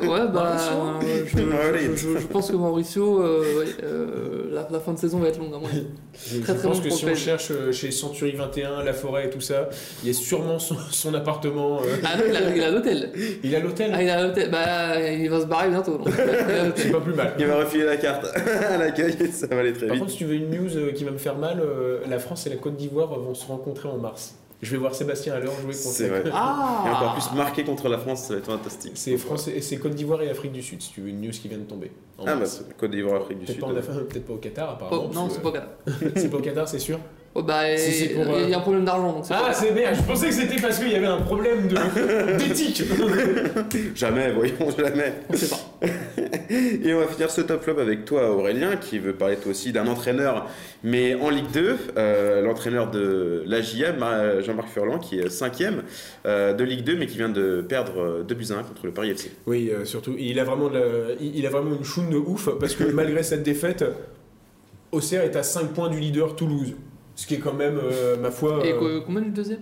ouais, bah, Mauricio je, je- je- je pense que Mauricio, euh, ouais, euh, la, la fin de saison va être longue à avis. Je, Très, je très pense long que si on cherche chez Century 21, La Forêt et tout ça, il y a sûrement son, son appartement. euh, Ah non, il a- il a l'hôtel. Il a l'hôtel Ah, il a l'hôtel. Bah, il va se barrer bientôt. donc. C'est pas plus mal. Il va refiler la carte à l'accueil et ça va aller très Par vite. contre, si tu veux une news euh, qui va me faire mal, euh, la France et la Côte d'Ivoire vont se rencontrer en mars. Je vais voir Sébastien à l'heure jouer contre C'est vrai. Ah Et encore plus marqué contre la France, ça va être fantastique. C'est France et c'est Côte d'Ivoire et Afrique du Sud, si tu veux une news qui vient de tomber. en Ah bah, mars. c'est Côte d'Ivoire, Afrique du peut-être Sud. pas, en Af- peut-être pas au Qatar apparemment. Oh, non, parce c'est que- pas grave. c'est pas au Qatar, c'est sûr. Oh, bah, Si il y euh, a un problème d'argent. donc Ah, c'est bien, je pensais que c'était parce qu'il y avait un problème de- d'éthique. Jamais, voyons, jamais. On sait pas. Et on va finir ce top flop avec toi, Aurélien, qui veut parler toi aussi d'un entraîneur, mais en Ligue 2, euh, l'entraîneur de l'AJA, Ma- Jean-Marc Furlan, qui est cinquième euh, de Ligue 2, mais qui vient de perdre euh, 2 buts à 1 contre le Paris FC. Oui, euh, surtout, il a, vraiment la- il a vraiment une choune de ouf, parce que malgré cette défaite, Auxerre est à 5 points du leader Toulouse. Ce qui est quand même, euh, ma foi, Et euh, co- combien du deuxième?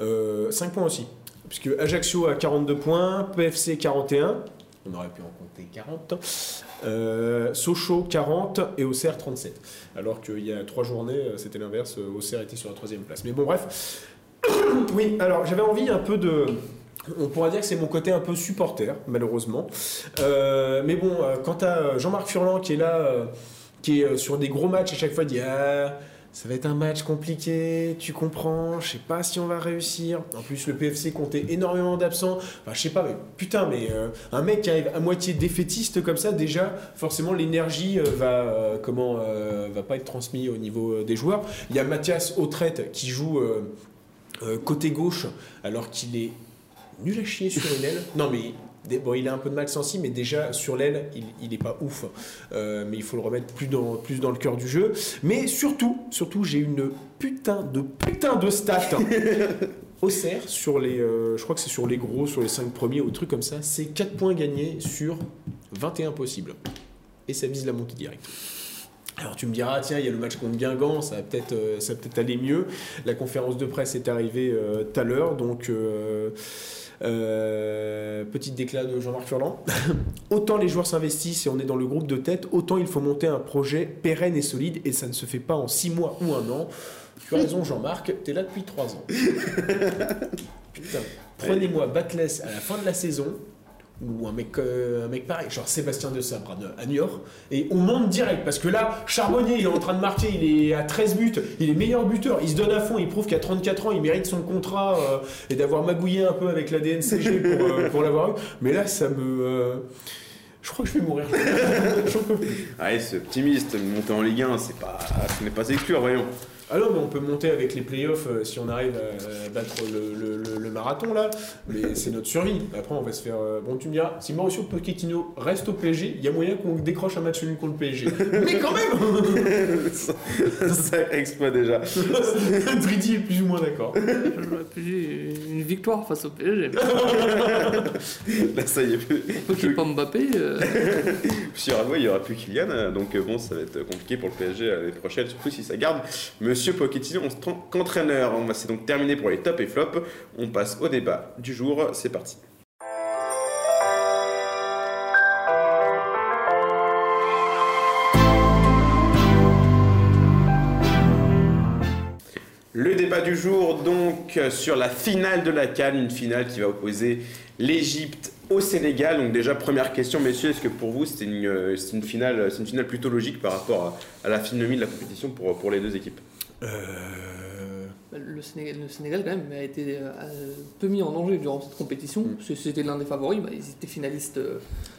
Euh, 5 points aussi. Puisque Ajaccio a 42 points, PFC 41, on aurait pu en compter 40, euh, Sochaux 40 et Auxerre 37. Alors qu'il y a 3 journées, euh, c'était l'inverse, euh, Auxerre était sur la troisième place. Mais bon, bref. oui, alors j'avais envie un peu de... On pourrait dire que c'est mon côté un peu supporter, malheureusement. Euh, mais bon, euh, quant à Jean-Marc Furlan qui est là, euh, qui est euh, sur des gros matchs à chaque fois, il dit Ah, ça va être un match compliqué, tu comprends, je sais pas si on va réussir. En plus, le PFC comptait énormément d'absents. Enfin, je sais pas, mais putain, mais euh, un mec qui arrive à moitié défaitiste comme ça, déjà, forcément, l'énergie euh, va, euh, comment, va pas être transmise au niveau des joueurs. Il y a Mathias Autrette qui joue côté gauche alors qu'il est nul à chier sur une aile. Non, mais. Bon, il a un peu de mal sensi, mais déjà sur l'aile, il, il est pas ouf. Euh, mais il faut le remettre plus dans, plus dans le cœur du jeu. Mais surtout, surtout, j'ai une putain de putain de stat. Auxerre, sur les, euh, je crois que c'est sur les gros, sur les 5 premiers ou trucs comme ça, c'est 4 points gagnés sur 21 possibles. Et ça vise la montée directe. Alors tu me diras, tiens, il y a le match contre Guingamp, ça va peut-être euh, peut-être aller mieux. La conférence de presse est arrivée euh, tout à l'heure, donc euh, petite déclat de Jean-Marc Furlan. autant les joueurs s'investissent et on est dans le groupe de tête, autant il faut monter un projet pérenne et solide et ça ne se fait pas en 6 mois ou un an. Tu as raison Jean-Marc, t'es là depuis 3 ans. Putain, prenez-moi Batless à la fin de la saison, ou un mec, euh, un mec pareil, genre Sébastien de Sabre à, à Niort, et on monte direct, parce que là, Charbonnier, il est en train de marquer, il est à 13 buts, il est meilleur buteur, il se donne à fond, il prouve qu'à 34 ans, il mérite son contrat, euh, et d'avoir magouillé un peu avec la DNCG pour, euh, pour l'avoir eu, mais là, ça me... je crois que je vais mourir. J'en peux plus. Allez, c'est optimiste, monter en Ligue 1, c'est pas, ce n'est pas exclure, voyons. Ah non, mais on peut monter avec les playoffs euh, si on arrive à battre le, le- le- le marathon là, mais c'est notre survie. Après, on va se faire. euh, Bon, tu me diras, si Mauricio Pochettino reste au PSG, il y a moyen qu'on décroche un match nul contre le PSG. mais quand même Sacré exploit déjà. Dridi est plus ou moins d'accord. Une victoire face au PSG. Là, ça y est, plus, Faut qu'il n'y ait pas Mbappé. euh, Sur il n'y aura plus Kylian, euh, donc euh, bon, ça va être compliqué pour le PSG l'année prochaine, surtout si ça garde Monsieur Pochettino en tant qu'entraîneur. C'est donc terminé pour les tops et flops. On passe au débat du jour. C'est parti. Le débat du jour, donc, sur la finale de la Cannes, une finale qui va opposer l'Égypte au Sénégal. Donc, déjà, première question, messieurs, est-ce que pour vous, c'est une, euh, finale, une finale plutôt logique par rapport à, la phénomène de la compétition pour les deux équipes? Euh, Le Sénégal, le Sénégal, quand même, a été euh, peu mis en danger durant cette compétition. Mm. C'était l'un des favoris. bah, ils étaient finalistes euh,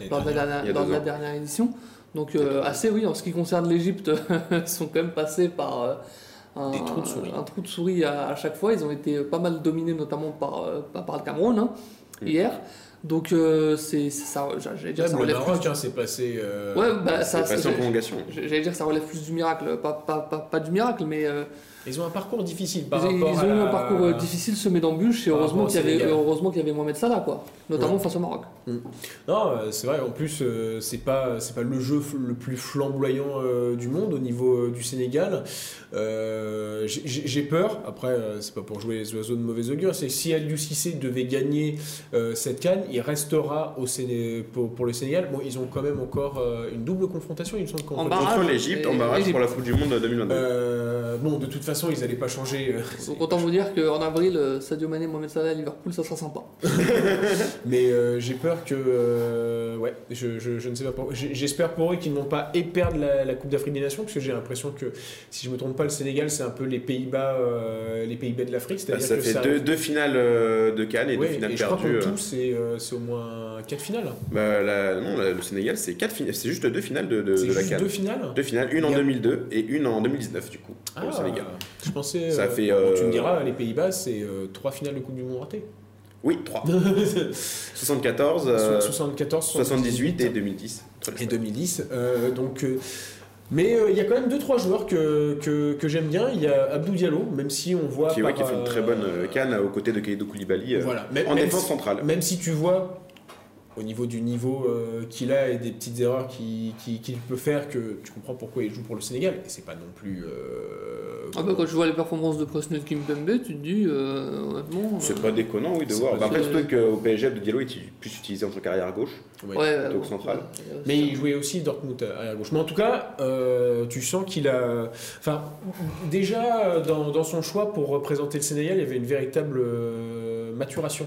lors de la dernière, deux la dernière édition. Donc, euh, assez, oui, en ce qui concerne l'Égypte, ils sont quand même passés par un, Des trous de souris. un trou de souris à, à chaque fois. Ils ont été pas mal dominés, notamment par, par par le Cameroun hein, Mm. hier. Donc, euh, c'est ça, j'allais dire, ça le relève Maroc, plus. hein, c'est passé. euh, Ouais, bah, ça, C'est passé c'est- en prolongation. J'allais dire que ça relève plus du miracle, pas, pas, pas, pas du miracle, mais euh, Ils ont un parcours difficile ils, par ils rapport ont eu un parcours euh, difficile semé d'embûches et Par heureusement qu'il y, avait, heureusement qu'il y avait Mohamed Salah, quoi, notamment face au Maroc. Non, euh, c'est vrai. En plus, euh, c'est pas c'est pas le jeu le plus flamboyant euh, du monde au niveau euh, du Sénégal. Euh, j'ai- peur. Après, euh, c'est pas pour jouer les oiseaux de mauvais augure. C'est que si Aliou Cissé devait gagner euh, cette canne, il restera au Séné pour, pour le Sénégal. Bon, ils ont quand même encore euh, une double confrontation. Il me semble contre l'Égypte, en barrage pour la Coupe du Monde 2022. Euh, bon, de toute façon, ils n'allaient pas changer. euh, Donc autant vous dire qu'en avril, euh, Sadio Mané, Mohamed Salah à Liverpool, ça sera sympa. Mais euh, j'ai peur que. euh, ouais, je, je, je ne sais pas pour- J'espère pour eux qu'ils n'ont pas et perdre la, la Coupe d'Afrique des Nations, parce que j'ai l'impression que, si je me trompe pas, le Sénégal, c'est un peu les Pays-Bas euh, les Pays-Bas de l'Afrique. Bah, ça que fait ça deux, deux finales euh, de Cannes et Ouais, deux finales et je crois perdues. qu'en euh. tout, c'est euh, au moins 4 finales. Bah, la- non, la- le Sénégal, c'est quatre finales. C'est juste deux finales de, de, c'est de la juste Cannes. deux finales Deux finales, une en Il y a- 2002 et une en 2019 du coup Ah, le Sénégal. Je pensais. Ça euh, fait, Tu euh, me diras, les Pays-Bas, c'est euh, trois finales de Coupe du Monde ratées. Oui, 3. 74, euh, 74, 78 et 2010. et 2010. euh, donc, euh, mais euh, il y a quand même deux trois joueurs que, que, que j'aime bien. Il y a Abdou Diallo, même si on voit Qui, ouais, par, qui a fait une très euh, bonne euh, canne aux côtés de Kaido Koulibaly euh, Voilà. Même, en même défense si- centrale. Même si tu vois au niveau du niveau euh, qu'il a et des petites erreurs qu'il peut faire, que tu comprends pourquoi il joue pour le Sénégal. Et c'est pas non plus. euh, Ah bah, quand je vois les performances de Presnel Kimpembe, tu te dis, euh, honnêtement. C'est euh, pas déconnant, oui, de c'est voir. Bah, après, surtout qu'au PSG, Abdou Diallo est plus utilisé en tant qu'arrière gauche. ouais. Ouais, plutôt que central. ouais, Mais il jouait aussi Dortmund à arrière gauche. Mais en tout cas, euh, tu sens qu'il a. Enfin, déjà dans, dans son choix pour représenter le Sénégal, il y avait une véritable euh, maturation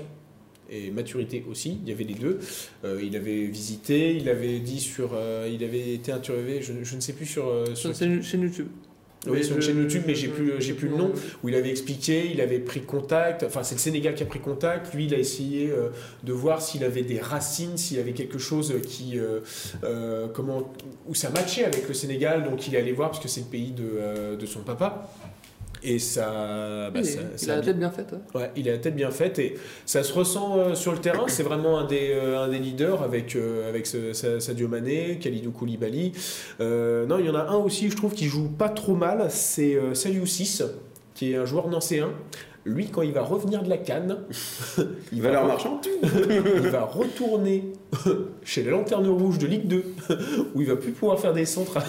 et maturité aussi. Il y avait les deux. Euh, il avait visité, il avait dit sur, euh, il avait été interviewé. Je, je ne sais plus sur. euh, sur- C'est une chaîne YouTube. Oui, Mais sur une chaîne YouTube, mais j'ai plus, j'ai plus le nom. Où il avait expliqué, il avait pris contact. Enfin, c'est le Sénégal qui a pris contact. Lui, il a essayé euh, de voir s'il avait des racines, s'il avait quelque chose qui, euh, euh, comment, où ça matchait avec le Sénégal. Donc, il est allé voir parce que c'est le pays de, de son papa. Et ça, bah, ça- il ça a la tête bien faite. ouais. Ouais, il a la tête bien faite et ça se ressent euh, sur le terrain. C'est vraiment un des, euh, un des leaders avec, euh, avec ce- Sa- Sadio Mané, Khalidou Koulibaly. Euh, non, il y en a un aussi, je trouve, qui joue pas trop mal. C'est Saliou 6, qui est un joueur nancéen. Lui, quand il va revenir de la canne, il va, Valeur re- marchande il va retourner chez les Lanternes Rouges de Ligue 2, où il va plus pouvoir faire des centres à,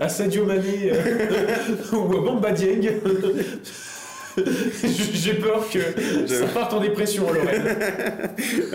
à Sadio Mané euh, ou à Bamba Dieng. J'ai peur que ça parte en dépression à Lorraine.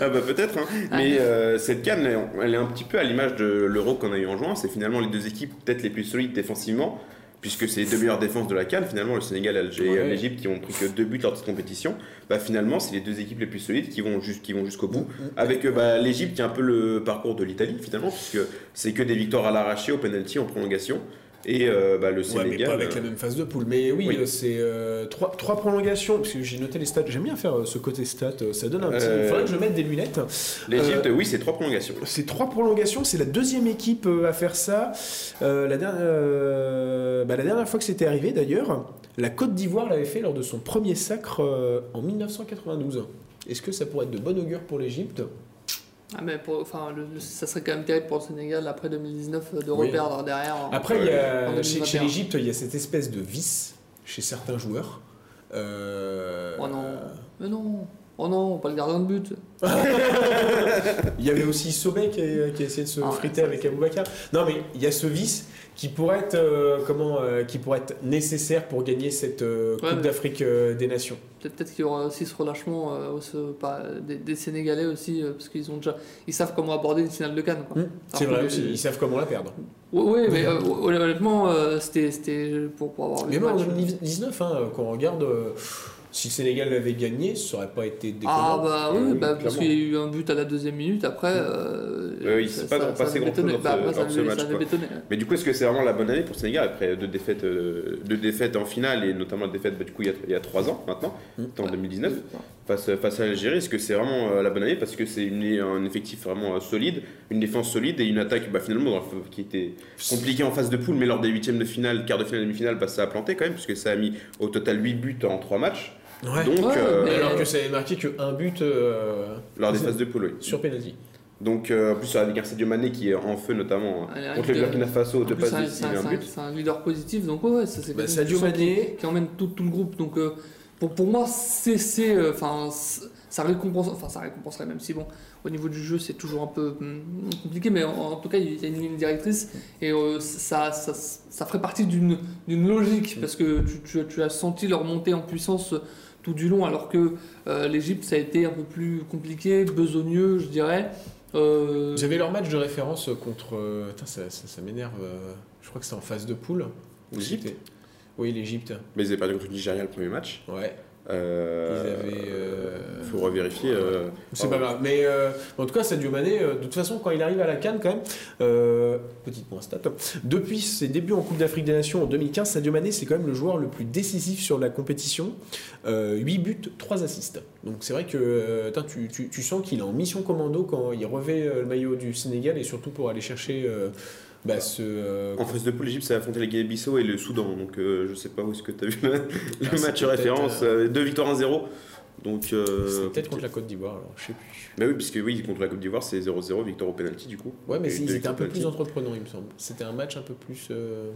Ah bah peut-être, hein. mais euh, cette canne, elle, elle est un petit peu à l'image de l'Euro qu'on a eu en juin. C'est finalement les deux équipes peut-être les plus solides défensivement, puisque c'est les deux meilleures défenses de la canne. Finalement, le Sénégal et l'Algérie- Ouais. l'Égypte qui ont pris que deux buts lors de cette compétition. Bah finalement, c'est les deux équipes les plus solides qui vont, jus- qui vont jusqu'au bout. Avec euh, bah, l'Égypte qui est un peu le parcours de l'Italie finalement, puisque c'est que des victoires à l'arraché, au penalty, en prolongation. Et euh, bah, le Ouais, mais Sénégal. pas avec la même phase de poule. Mais oui, Oui. euh, c'est euh, trois, trois prolongations, parce que j'ai noté les stats. J'aime bien faire euh, ce côté stats, euh, ça donne un petit. Euh, Il faudrait que je mette des lunettes. L'Égypte, Euh, oui, c'est trois prolongations. C'est trois prolongations, c'est la deuxième équipe euh, à faire ça. Euh, la, dernière, euh, bah, la dernière fois que c'était arrivé d'ailleurs, la Côte d'Ivoire l'avait fait lors de son premier sacre euh, en 1992. Est-ce que ça pourrait être de bon augure pour l'Égypte? Ah, mais pour- enfin, le- ça serait quand même terrible pour le Sénégal après 2019 euh, de Oui. reperdre derrière. en- Après, il y a- en chez, 2021. chez l'Égypte, il y a cette espèce de vice chez certains joueurs. Euh, Oh non. Mais non. Oh non, pas le gardien de but. Il y avait aussi Sobek qui a, qui a essayé de se Ah friter avec Aboubacar. Non, mais il y a ce vice qui pourrait être, euh, comment, euh, qui pourrait être nécessaire pour gagner cette euh, Coupe Ouais, d'Afrique euh, des Nations. Peut-être qu'il y aura aussi ce relâchement des, des Sénégalais aussi, parce qu'ils ont déjà, ils savent comment aborder une finale de Cannes. Mmh, C'est vrai les- ils savent comment la perdre. Oui, oui, mais honnêtement, c'était c'était pour, pour avoir Mais même en match. 2019, hein, quand on regarde, si le Sénégal l'avait gagné, ça aurait pas été déconnant. Ah bah oui, Oui, bah, parce qu'il y a eu un but à la deuxième minute, après... Euh, Oui, s'est pas ça- passé grand-chose bétonné. dans ce- Bah, ça dans ce match. Mais du coup, est-ce que c'est vraiment la bonne année pour le Sénégal après deux défaites, euh, deux défaites en finale et notamment la défaite bah, du coup il y a, il y a trois ans maintenant, Mm. en 2019 face, face à l'Algérie Est-ce que c'est vraiment euh, la bonne année parce que c'est un effectif vraiment euh, solide, une défense solide et une attaque bah, finalement qui était compliquée en phase de poule, mais lors des huitièmes de finale, quart de finale, demi-finale, bah, ça a planté quand même puisque ça a mis au total 8 buts en 3 matchs. Ouais. Donc Ouais, euh, mais- Alors que ça avait marqué qu'un but euh, lors des phases de poule, oui. sur penalty. Donc euh, en plus avec un Sadio Mané qui est en feu notamment hein, Allez, contre le Burkina Faso, plus, passes c'est un- un, un c'est un- but. c'est un leader positif, donc ouais, ça c'est Bah, Sadio Mané- qui emmène tout, tout le groupe. Donc euh, pour, pour moi, c'est c'est, euh, enfin ça récompense, enfin ça récompenserait même si bon, au niveau du jeu c'est toujours un peu hum, compliqué, mais en, en tout cas il y a une ligne directrice et euh, ça, ça, ça ferait partie d'une d'une logique parce que tu, tu, tu as senti leur montée en puissance tout du long, alors que euh, l'Égypte ça a été un peu plus compliqué, besogneux, je dirais. Euh, Vous avez leur match de référence contre. euh, Putain, ça, ça- ça m'énerve. euh, Je crois que c'était en phase de poule. L'Égypte? Oui, l'Égypte. Mais ils avaient perdu contre le Nigeria le premier match. Ouais. Euh, Ils avaient, euh, faut revérifier. euh, C'est pas grave. Mais euh, en tout cas, Sadio Mané, de toute façon, quand il arrive à la Cannes, quand même, euh, petit point stat, depuis ses débuts en Coupe d'Afrique des Nations en 2015, Sadio Mané, c'est quand même le joueur le plus décisif sur la compétition. Euh, 8 buts, 3 assists. Donc c'est vrai que tu, tu- tu sens qu'il est en mission commando quand il revêt le maillot du Sénégal et surtout pour aller chercher. Euh, Bah, ce, euh, En phase de poule, l'Égypte, ça a affronté la Guinée-Bissau et le Soudan. Donc euh, je sais pas où est-ce que tu as vu le, le Ah, match référence. peut-être, euh, Deux victoires 1-0. Donc. euh, c'est peut-être contre la Côte d'Ivoire, alors je sais plus. Bah oui, puisque oui, contre la Côte d'Ivoire, c'est 0-0, victoire au penalty du coup. Ouais, mais ils étaient un peu plus entreprenants, il me semble. C'était un match un peu plus. euh,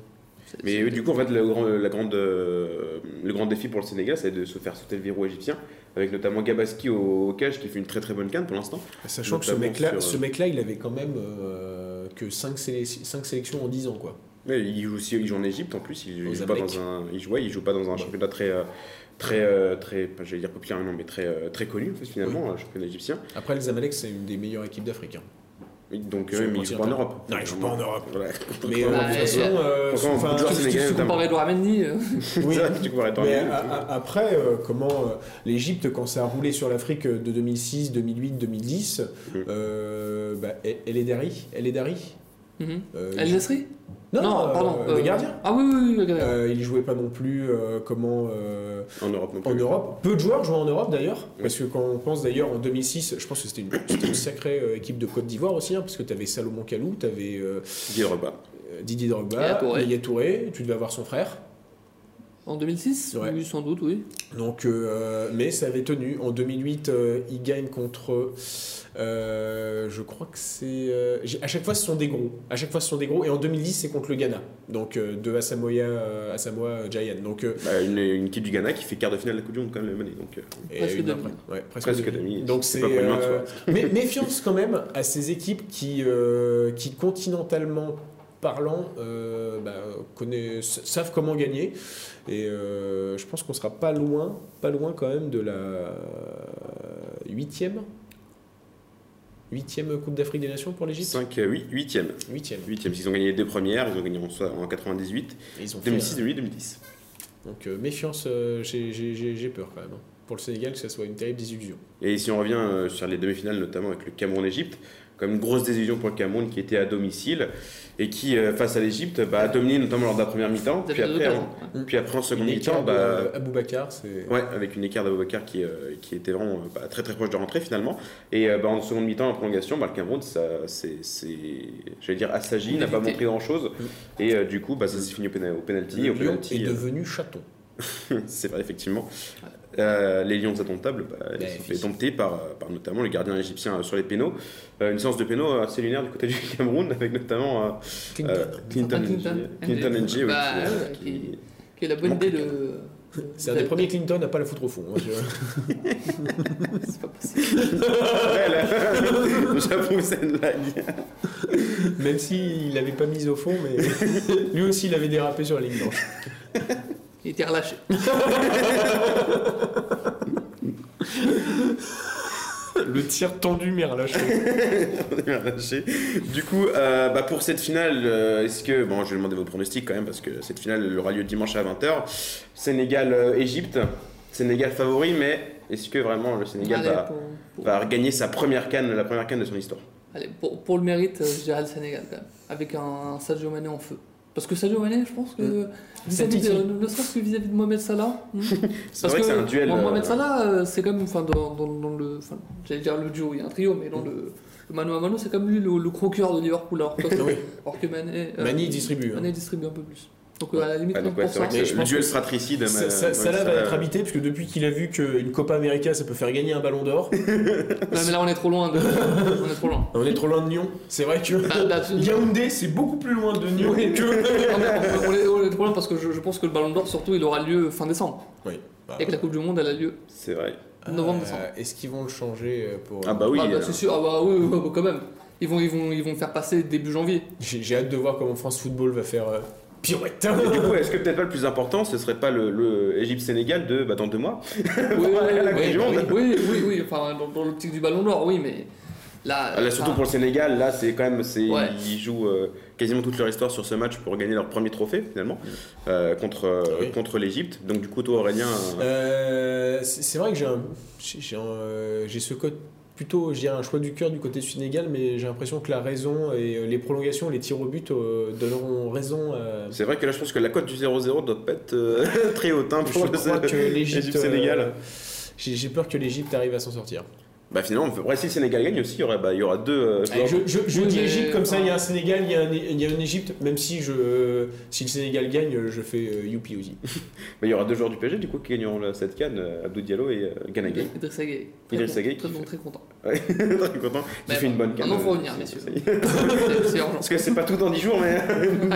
Mais oui, du coup, en fait, le grand, la grande, euh, le grand défi pour le Sénégal, c'est de se faire sauter le verrou égyptien, avec notamment Gabaski au, au cage qui fait une très très bonne canne pour l'instant. Sachant que ce mec-là, sur, ce euh, mec-là, il avait quand même euh, que 5, sélections en 10 ans, quoi. Mais il joue aussi, il joue en Égypte en plus. Il, il joue pas dans un, il joue, ouais, il joue pas dans un championnat très, euh, très, euh, très, pas, j'allais dire populaire, non, mais très, euh, très connu en fait, finalement, un championnat égyptien. Après, le Zamalek, c'est une des meilleures équipes d'Afrique. hein. Donc, euh, mais il joue pas en. Europe. Non, il joue pas en Europe. Voilà. Mais euh, de toute façon, euh, enfin, tu- si sénégalais, tu compares Edouard Mendy, euh, oui. Tu pourrais être en Mais milieu. a- a- après, euh, comment euh, l'Égypte, quand ça a roulé sur l'Afrique de 2006, 2008, 2010, Mhm. euh, bah, elle est Dari, elle est Dari? mhm. Euh, El Nasri? Non, non, pardon. euh, euh, le gardien. Ah oui, oui, oui, le gardien. Euh, il jouait pas non plus euh, comment euh, En Europe non plus. en Europe. Peu de joueurs jouaient en Europe d'ailleurs, Oui. parce que quand on pense d'ailleurs en 2006, je pense que c'était une, sacrée euh, équipe de Côte d'Ivoire aussi, hein, parce que tu avais Salomon Kalou, tu avais Didier Repas. Didier Yaya Drogba, Touré. Yaya Touré, tu devais avoir son frère. En 2006 Ouais. Oui, sans doute, oui. Donc, euh, mais ça avait tenu. En 2008, euh, il gagne contre. euh, je crois que c'est. euh, à chaque fois, ce sont des gros. À chaque fois, ce sont des gros. Et en 2010, c'est contre le Ghana. Donc, euh, de Asamoah, euh, Asamoah Giant. Donc, euh, Bah, une, une équipe du Ghana qui fait quart de finale de la Coupe du Monde quand même l'année. Donc, euh, et Presque une demi. après. Ouais, presque, Presque demi. Donc, C'est euh, mais méfiance quand même à ces équipes qui, euh, qui continentalement parlant, euh, bah, connaissent- savent comment gagner. Et euh, je pense qu'on sera pas loin, pas loin quand même de la huitième, huitième Coupe d'Afrique des Nations pour l'Égypte. 5, 8, 8e. Huitième. 8e. Ils ont gagné les deux premières, ils ont gagné en, en 98, Et Ils ont fait, 2006, euh, 2008, 2010. donc euh, méfiance, euh, j'ai- peur quand même. hein. Pour le Sénégal, que ça soit une terrible désillusion. Et si on revient euh, sur les demi-finales, notamment avec le Cameroun-Égypte, comme une grosse désillusion pour le Cameroun qui était à domicile et qui, euh, face à l'Égypte, bah, a dominé notamment lors de la première mi-temps. Vous Puis après, en, puis après, en seconde mi-temps, bah, Aboubacar, c'est. Ouais, avec une écart d'Aboubacar qui, euh, qui était vraiment euh, bah, très très proche de rentrer finalement. Et euh, bah, en seconde mi-temps, en prolongation, bah, le Cameroun, ça, c'est, c'est, j'allais dire, assagi, n'a pas montré grand chose. Et euh, du coup, bah, ça s'est fini au, péna- au penalty. Le Au penalty, est devenu chaton. c'est vrai, effectivement. Euh, les Lions indomptables, bah, ils se sont fait dompter par, euh, par notamment le gardien égyptien euh, sur les pénaux. Euh, une séance de pénaux assez lunaire du côté du Cameroun, avec notamment euh, Clinton. euh, Clinton Ah, Clinton. NG. Ouais, Bah, qui, ouais, qui- qui- Qui est la bonne idée de. C'est un des premiers Clinton à pas la foutre au fond. hein, je- C'est pas possible. Ouais, J'avoue, c'est une blague. Même s'il l'avait pas mise au fond, mais lui aussi il avait dérapé sur la ligne blanche. Il était relâché. Le tir tendu mais relâché. Du coup, euh, bah, pour cette finale, euh, est-ce que. Bon, je vais demander vos pronostics quand même, parce que cette finale aura lieu dimanche à 20h. Sénégal-Égypte. Sénégal favori, mais est-ce que vraiment le Sénégal Allez, va, pour, pour- va gagner sa première canne, la première canne de son histoire? Allez, pour- pour le mérite, euh, je dirais le Sénégal quand même. Avec un Sadio Mané en feu. Parce que Sadio Mané, je pense que. Mm. vis-à-vis de- ne serait-ce que vis-à-vis de Mohamed Salah. hmm. C'est Parce vrai que que c'est un duel. Mo- euh, Mohamed Salah, euh, c'est comme, enfin, dans, dans, dans le, enfin, j'allais dire le duo, il y a un trio, mais dans le, le mano à mano, c'est comme lui le, le croqueur de Liverpool. Alors, que- Oui. alors que Mané, euh, distribue. hein. Mané distribue un peu plus. Donc euh, à la limite, ah, donc, ouais, c'est 30%. vrai que le duel fratricide. Ça, ça- ouais, Salah va être habité parce que depuis qu'il a vu qu'une Copa América ça peut faire gagner un ballon d'or, Non, mais là, on est trop loin. De... on est trop loin. on est trop loin de Nyon. C'est vrai que Bah, bah, Yaoundé c'est beaucoup plus loin de Nyon que. Non, mais on, est, on est trop loin parce que je, je pense que le Ballon d'Or, surtout, il aura lieu fin décembre. Oui. Bah, Et que la Coupe du Monde, elle a lieu C'est vrai. novembre, décembre. euh, Est-ce qu'ils vont le changer euh, pour. Ah bah oui. ah, bah, c'est sûr. Ah bah oui, oui, oui, quand même. Ils vont, ils vont, ils vont faire passer début janvier. J'ai j'ai hâte de voir comment France Football va faire euh, pirouette. Et du coup, est-ce que peut-être pas le plus important, ce serait pas le, le Égypte-Sénégal de bah, dans deux mois Oui, oui, oui, Monde. oui, oui, oui, enfin, dans, dans l'optique du Ballon d'Or, oui, mais là. Ah, Là, surtout enfin, pour le Sénégal, là, c'est quand même, c'est, Ouais. ils jouent euh, quasiment toute leur histoire sur ce match pour gagner leur premier trophée finalement euh, contre euh, Oui. contre l'Égypte. Donc du coup, toi, Aurélien, c'est vrai que j'ai un, j'ai j'ai un, euh, j'ai ce code plutôt, dirais un choix du cœur du côté du Sénégal, mais j'ai l'impression que la raison et euh, les prolongations, les tirs au but euh, donneront raison. à- c'est vrai que là, je pense que la cote du 0-0 doit pas être euh, très haute hein, pour le crois que l'Égypte, Égypte-Sénégal. euh, j'ai j'ai peur que l'Égypte arrive à s'en sortir. Bah finalement, si le Sénégal gagne aussi, il y aura, bah, il y aura deux. euh, Allez, je, je- je Oui, dis mais- Égypte comme ça, il y a un Sénégal, il y a un, il y a un Égypte, même si, je, si le Sénégal gagne, je fais euh, youpi aussi. bah, il y aura deux joueurs du PSG du coup qui gagneront la- cette canne, euh, Abdou Diallo et euh, Gana Gueye. Idrissa Gueye. Idrissa Très Gueye bon, Très très content. Ouais, très content. Qui fait une bonne canne. maintenant, faut euh, revenir, messieurs. C'est urgent. Parce que c'est pas tout dans 10 jours, mais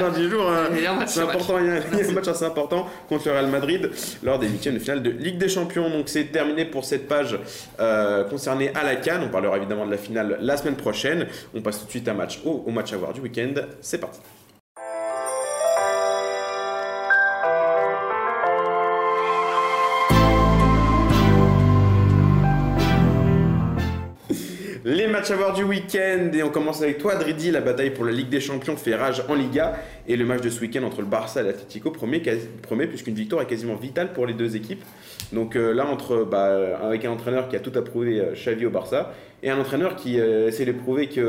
dans 10 jours, Il y a un match, c'est un match. important. Il y a, un match assez important contre le Real Madrid lors des huitièmes de finale de Ligue des Champions. Donc c'est terminé pour cette page euh, à la Cannes. On parlera évidemment de la finale la semaine prochaine. On passe tout de suite à match au, au match à voir du week-end. C'est parti. Matchs à voir du week-end et on commence avec toi Dridi, la bataille pour la Ligue des Champions fait rage en Liga et le match de ce week-end entre le Barça et l'Atlético promet, promet puisqu'une victoire est quasiment vitale pour les deux équipes. Donc euh, là entre bah, avec un entraîneur qui a tout approuvé euh, Xavi au Barça et un entraîneur qui euh, essaie de prouver qu'il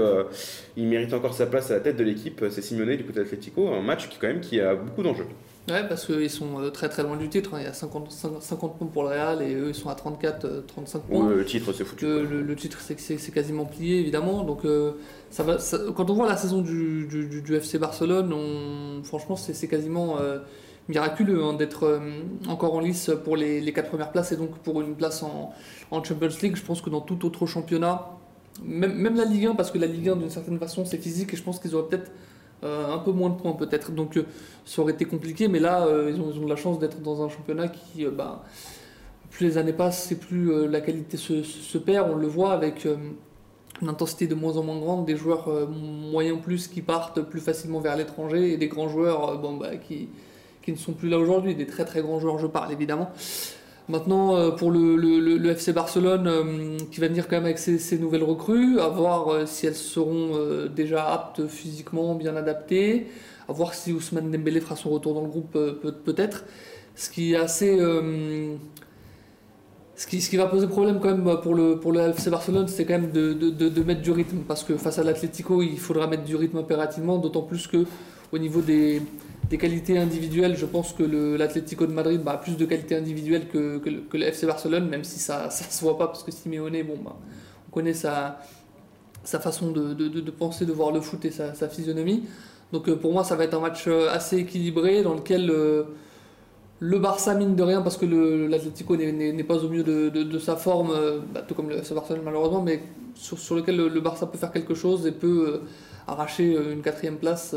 mérite encore sa place à la tête de l'équipe, euh, c'est Simeone du côté de l'Atlético, un match qui quand même qui a beaucoup d'enjeux. Ouais, parce qu'ils sont euh, très très loin du titre. hein. Il y a 50, 50 50 points pour le Real et eux ils sont à 34, euh, 35 points. Ouais, le titre c'est foutu. Le, le- le titre, c'est quasiment plié, évidemment. Donc, euh, ça va, ça- quand on voit la saison du, du- du- du FC Barcelone, on- franchement, c'est quasiment euh, miraculeux hein, d'être euh, encore en lice pour les, les quatre premières places et donc pour une place en, en Champions League. Je pense que dans tout autre championnat, même, même la Ligue 1, parce que la Ligue 1, d'une certaine façon, c'est physique et je pense qu'ils auraient peut-être euh, un peu moins de points, peut-être. Donc, euh, ça aurait été compliqué, mais là, euh, ils, ont, de la chance d'être dans un championnat qui. euh, bah, plus les années passent, et plus euh, la qualité se, perd. On le voit avec euh, une intensité de moins en moins grande, des joueurs euh, moyens plus qui partent plus facilement vers l'étranger et des grands joueurs euh, bon, bah, qui, qui ne sont plus là aujourd'hui, des très très grands joueurs, je parle évidemment. Maintenant, euh, pour le, FC Barcelone, euh, qui va venir quand même avec ses, nouvelles recrues, à voir euh, si elles seront déjà aptes physiquement, bien adaptées, à voir si Ousmane Dembélé fera son retour dans le groupe peut- peut-être. Ce qui est assez... ce qui, va poser problème quand même pour le, FC Barcelone, c'est quand même de mettre du rythme. Parce que face à l'Atlético, il faudra mettre du rythme impérativement, d'autant plus que au niveau des, des qualités individuelles, je pense que l'Atlético de Madrid bah, a plus de qualités individuelles que, le, FC Barcelone, même si ça ne se voit pas, parce que Simeone, bon, bah, on connaît sa, façon de, penser, de voir le foot et sa, physionomie. Donc euh, pour moi, ça va être un match euh, assez équilibré dans lequel euh, le Barça, mine de rien, parce que l'Atlético n'est- pas au mieux de, sa forme, bah, tout comme le FC Barcelone malheureusement, mais sur, lequel le, Barça peut faire quelque chose et peut arracher une quatrième place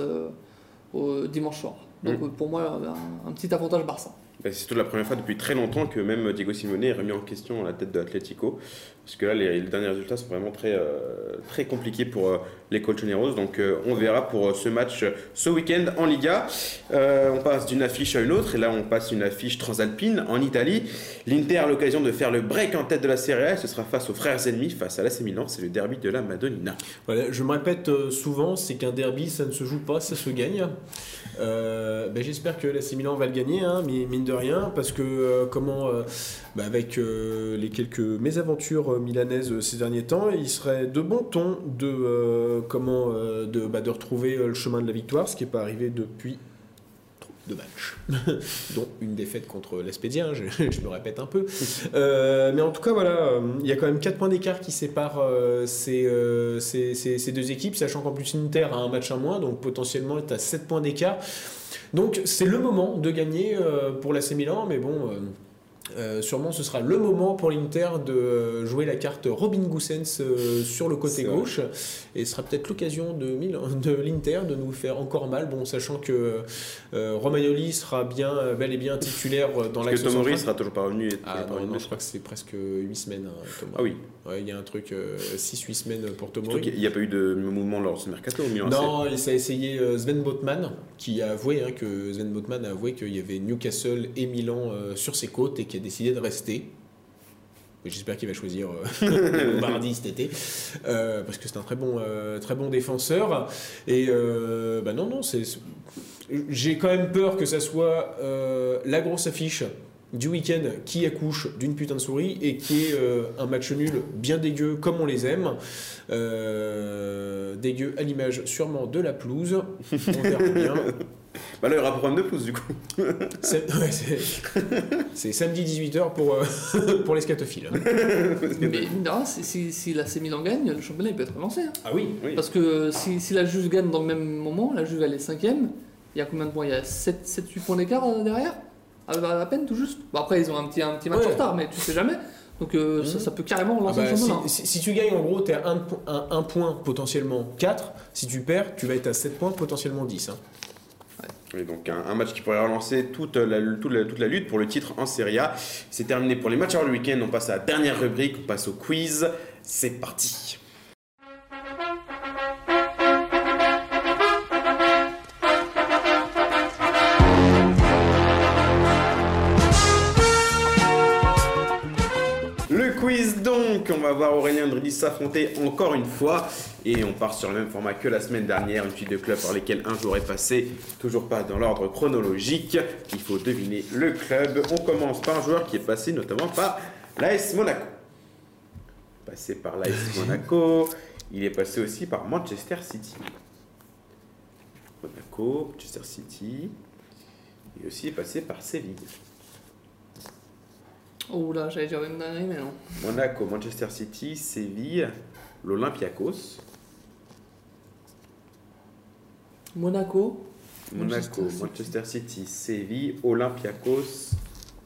au dimanche soir. Donc Mm. pour moi, un, un petit avantage Barça. Bah, c'est surtout la première fois depuis très longtemps que même Diego Simeone est remis en question à la tête de l'Atlético. Parce que là, les, derniers résultats sont vraiment très, euh, très compliqués pour euh, les Colchoneros. Donc euh, on verra pour ce match ce week-end en Liga. On passe d'une affiche à une autre. Et là, on passe une affiche transalpine en Italie. L'Inter a l'occasion de faire le break en tête de la Serie A. Ce sera face aux frères ennemis, face à l'AC Milan. C'est le derby de la Madonnina. Voilà, je me répète souvent, c'est qu'un derby, ça ne se joue pas, ça se gagne. Ben, J'espère que l'AC Milan va le gagner, hein, mi- mine de rien, parce que comment, ben, avec euh, les quelques mésaventures euh, milanaises euh, ces derniers temps, il serait de bon ton de, euh, comment, de, bah, de retrouver le chemin de la victoire, ce qui n'est pas arrivé depuis de matchs, dont une défaite contre l'Aspedia, je, je me répète un peu. Euh, mais en tout cas, voilà, euh, il y a quand même 4 points d'écart qui séparent euh, ces, ces- ces- ces deux équipes, sachant qu'en plus l'Inter a un match en moins, donc potentiellement est à 7 points d'écart. Donc c'est le moment de gagner pour l'AC Milan, mais bon, euh, sûrement ce sera le moment pour l'Inter de euh, jouer la carte Robin Gosens euh, sur le côté vrai. gauche, et ce sera peut-être l'occasion de, de l'Inter de nous faire encore mal, bon, sachant que euh, Romagnoli sera bien, bel et bien titulaire dans l'axe que Tomori sera toujours pas revenu. et- Ah non, pas non, je crois que c'est presque 8 semaines, hein, Tomori. Ah oui. Ouais, il y a un truc 6-8 semaines pour Tomori. qu'il n'y a pas eu de mouvement lors de ce mercato au. Non, il s'est essayé Sven Botman, qui a avoué hein, que Sven Botman a avoué qu'il y avait Newcastle et Milan sur ses côtes et qui a décidé de rester. J'espère qu'il va choisir euh, Lombardi cet été, euh, parce que c'est un très bon, euh, très bon défenseur. Et bah non, non, c'est. J'ai quand même peur que ça soit la grosse affiche du week-end qui accouche d'une putain de souris et qui est un match nul bien dégueu comme on les aime. Dégueu à l'image sûrement de la pelouse. On verra bien. Bah là, il y aura problème de pouce du coup. C'est ouais, samedi 18h pour, euh, pour les scatophiles. Mais rien, si, si, si la Milan gagne, le championnat il peut être relancé. hein. Ah oui Oui. Parce que si, si la Juve gagne dans le même moment, la Juve elle est 5 Il y a combien de points? Il y a 7-8 points d'écart euh, derrière? À, à peine tout juste? Bon, après, ils ont un petit, un petit match Ouais. en retard, mais tu sais jamais. Donc euh, ça, Mhm. ça peut carrément Ah relancer bah, le si, championnat. si- si tu gagnes, en gros, tu à 1 point, potentiellement 4. Si tu perds, tu vas être à 7 points, potentiellement 10. hein. Et donc un, match qui pourrait relancer toute la, lutte pour le titre en Serie A. C'est terminé pour les matchs avant le week-end. On passe à la dernière rubrique, on passe au quiz. C'est parti. Voir Aurélien Dridi s'affronter encore une fois et on part sur le même format que la semaine dernière, une suite de clubs par lesquels un jour est passé, toujours pas dans l'ordre chronologique, il faut deviner le club. On commence par un joueur qui est passé notamment par l'AS Monaco. Passé par l'AS Monaco, il est passé aussi par Manchester City. Monaco, Manchester City, il est aussi passé par Séville. Oh là, j'allais dire une dinguerie, mais non. Monaco, Manchester City, Séville, l'Olympiakos, Monaco. Monaco, Manchester City. Manchester City, Séville, Olympiakos,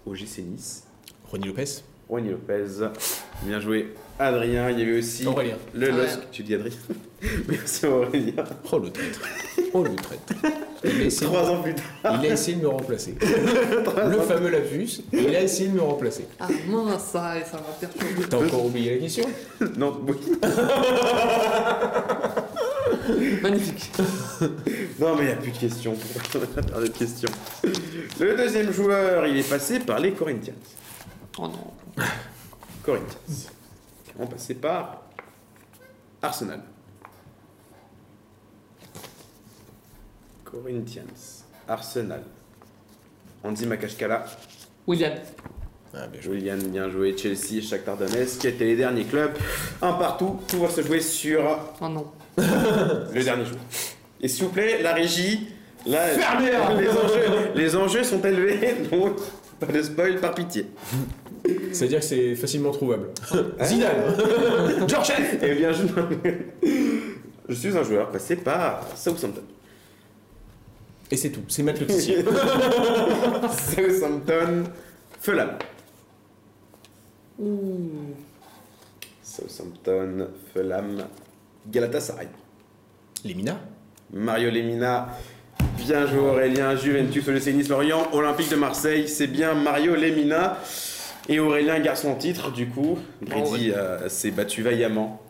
OGC Nice, Ronnie Lopez Ronnie Lopez. Bien joué, Adrien. Il y avait aussi Aurélien. le Ah LOSC. Tu dis Adrien Merci Aurélien. Oh le traître. Oh le traître. Il a essayé, Trois ans plus tard. il a essayé de me remplacer. Le fameux lapsus, il a essayé de me remplacer. Ah mince, ça, ça m'a perturbé. T'as encore oublié la question Non, oui. Magnifique. non, mais il n'y a plus de questions. De questions. Le deuxième joueur, il est passé par les Corinthians. Oh non. Corinthians. On passé par Arsenal. Corinthians. Arsenal. Andy Makashkala. William. Ah, bien joué. William, bien joué. Chelsea, Shakhtar Donetsk, qui étaient les derniers clubs. Un partout. Tout va se jouer sur Oh non. le dernier jour. Et s'il vous plaît, la régie. Là, les, enjeux, les enjeux sont élevés, donc pas de spoil par pitié. C'est-à-dire que c'est facilement trouvable. Zidane George Eh bien, je... je suis un joueur passé par Southampton. Et c'est tout, c'est Matt Le Tissier. Southampton, Fulham. Ouh. Southampton, Fulham, Galatasaray. Lemina Mario Lemina. Bien joué Aurélien, Juventus, le Nice, Lorient, Olympique de Marseille, c'est bien Mario Lemina. Et Aurélien garde son titre, du coup. Brady euh, s'est battu vaillamment.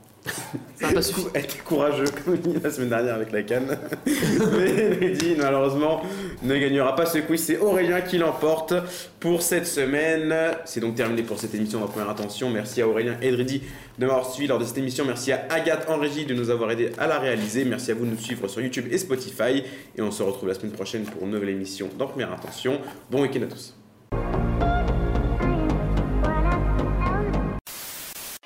Ça pas suffi. Était courageux, comme il dit la semaine dernière avec la canne. Mais Brady, malheureusement, ne gagnera pas ce quiz. C'est Aurélien qui l'emporte pour cette semaine. C'est donc terminé pour cette émission, ma première intention. Merci à Aurélien et Dridi de m'avoir suivi lors de cette émission. Merci à Agathe en régie de nous avoir aidé à la réaliser. Merci à vous de nous suivre sur YouTube et Spotify. Et on se retrouve la semaine prochaine pour une nouvelle émission dans Première Intention. Bon week-end à tous.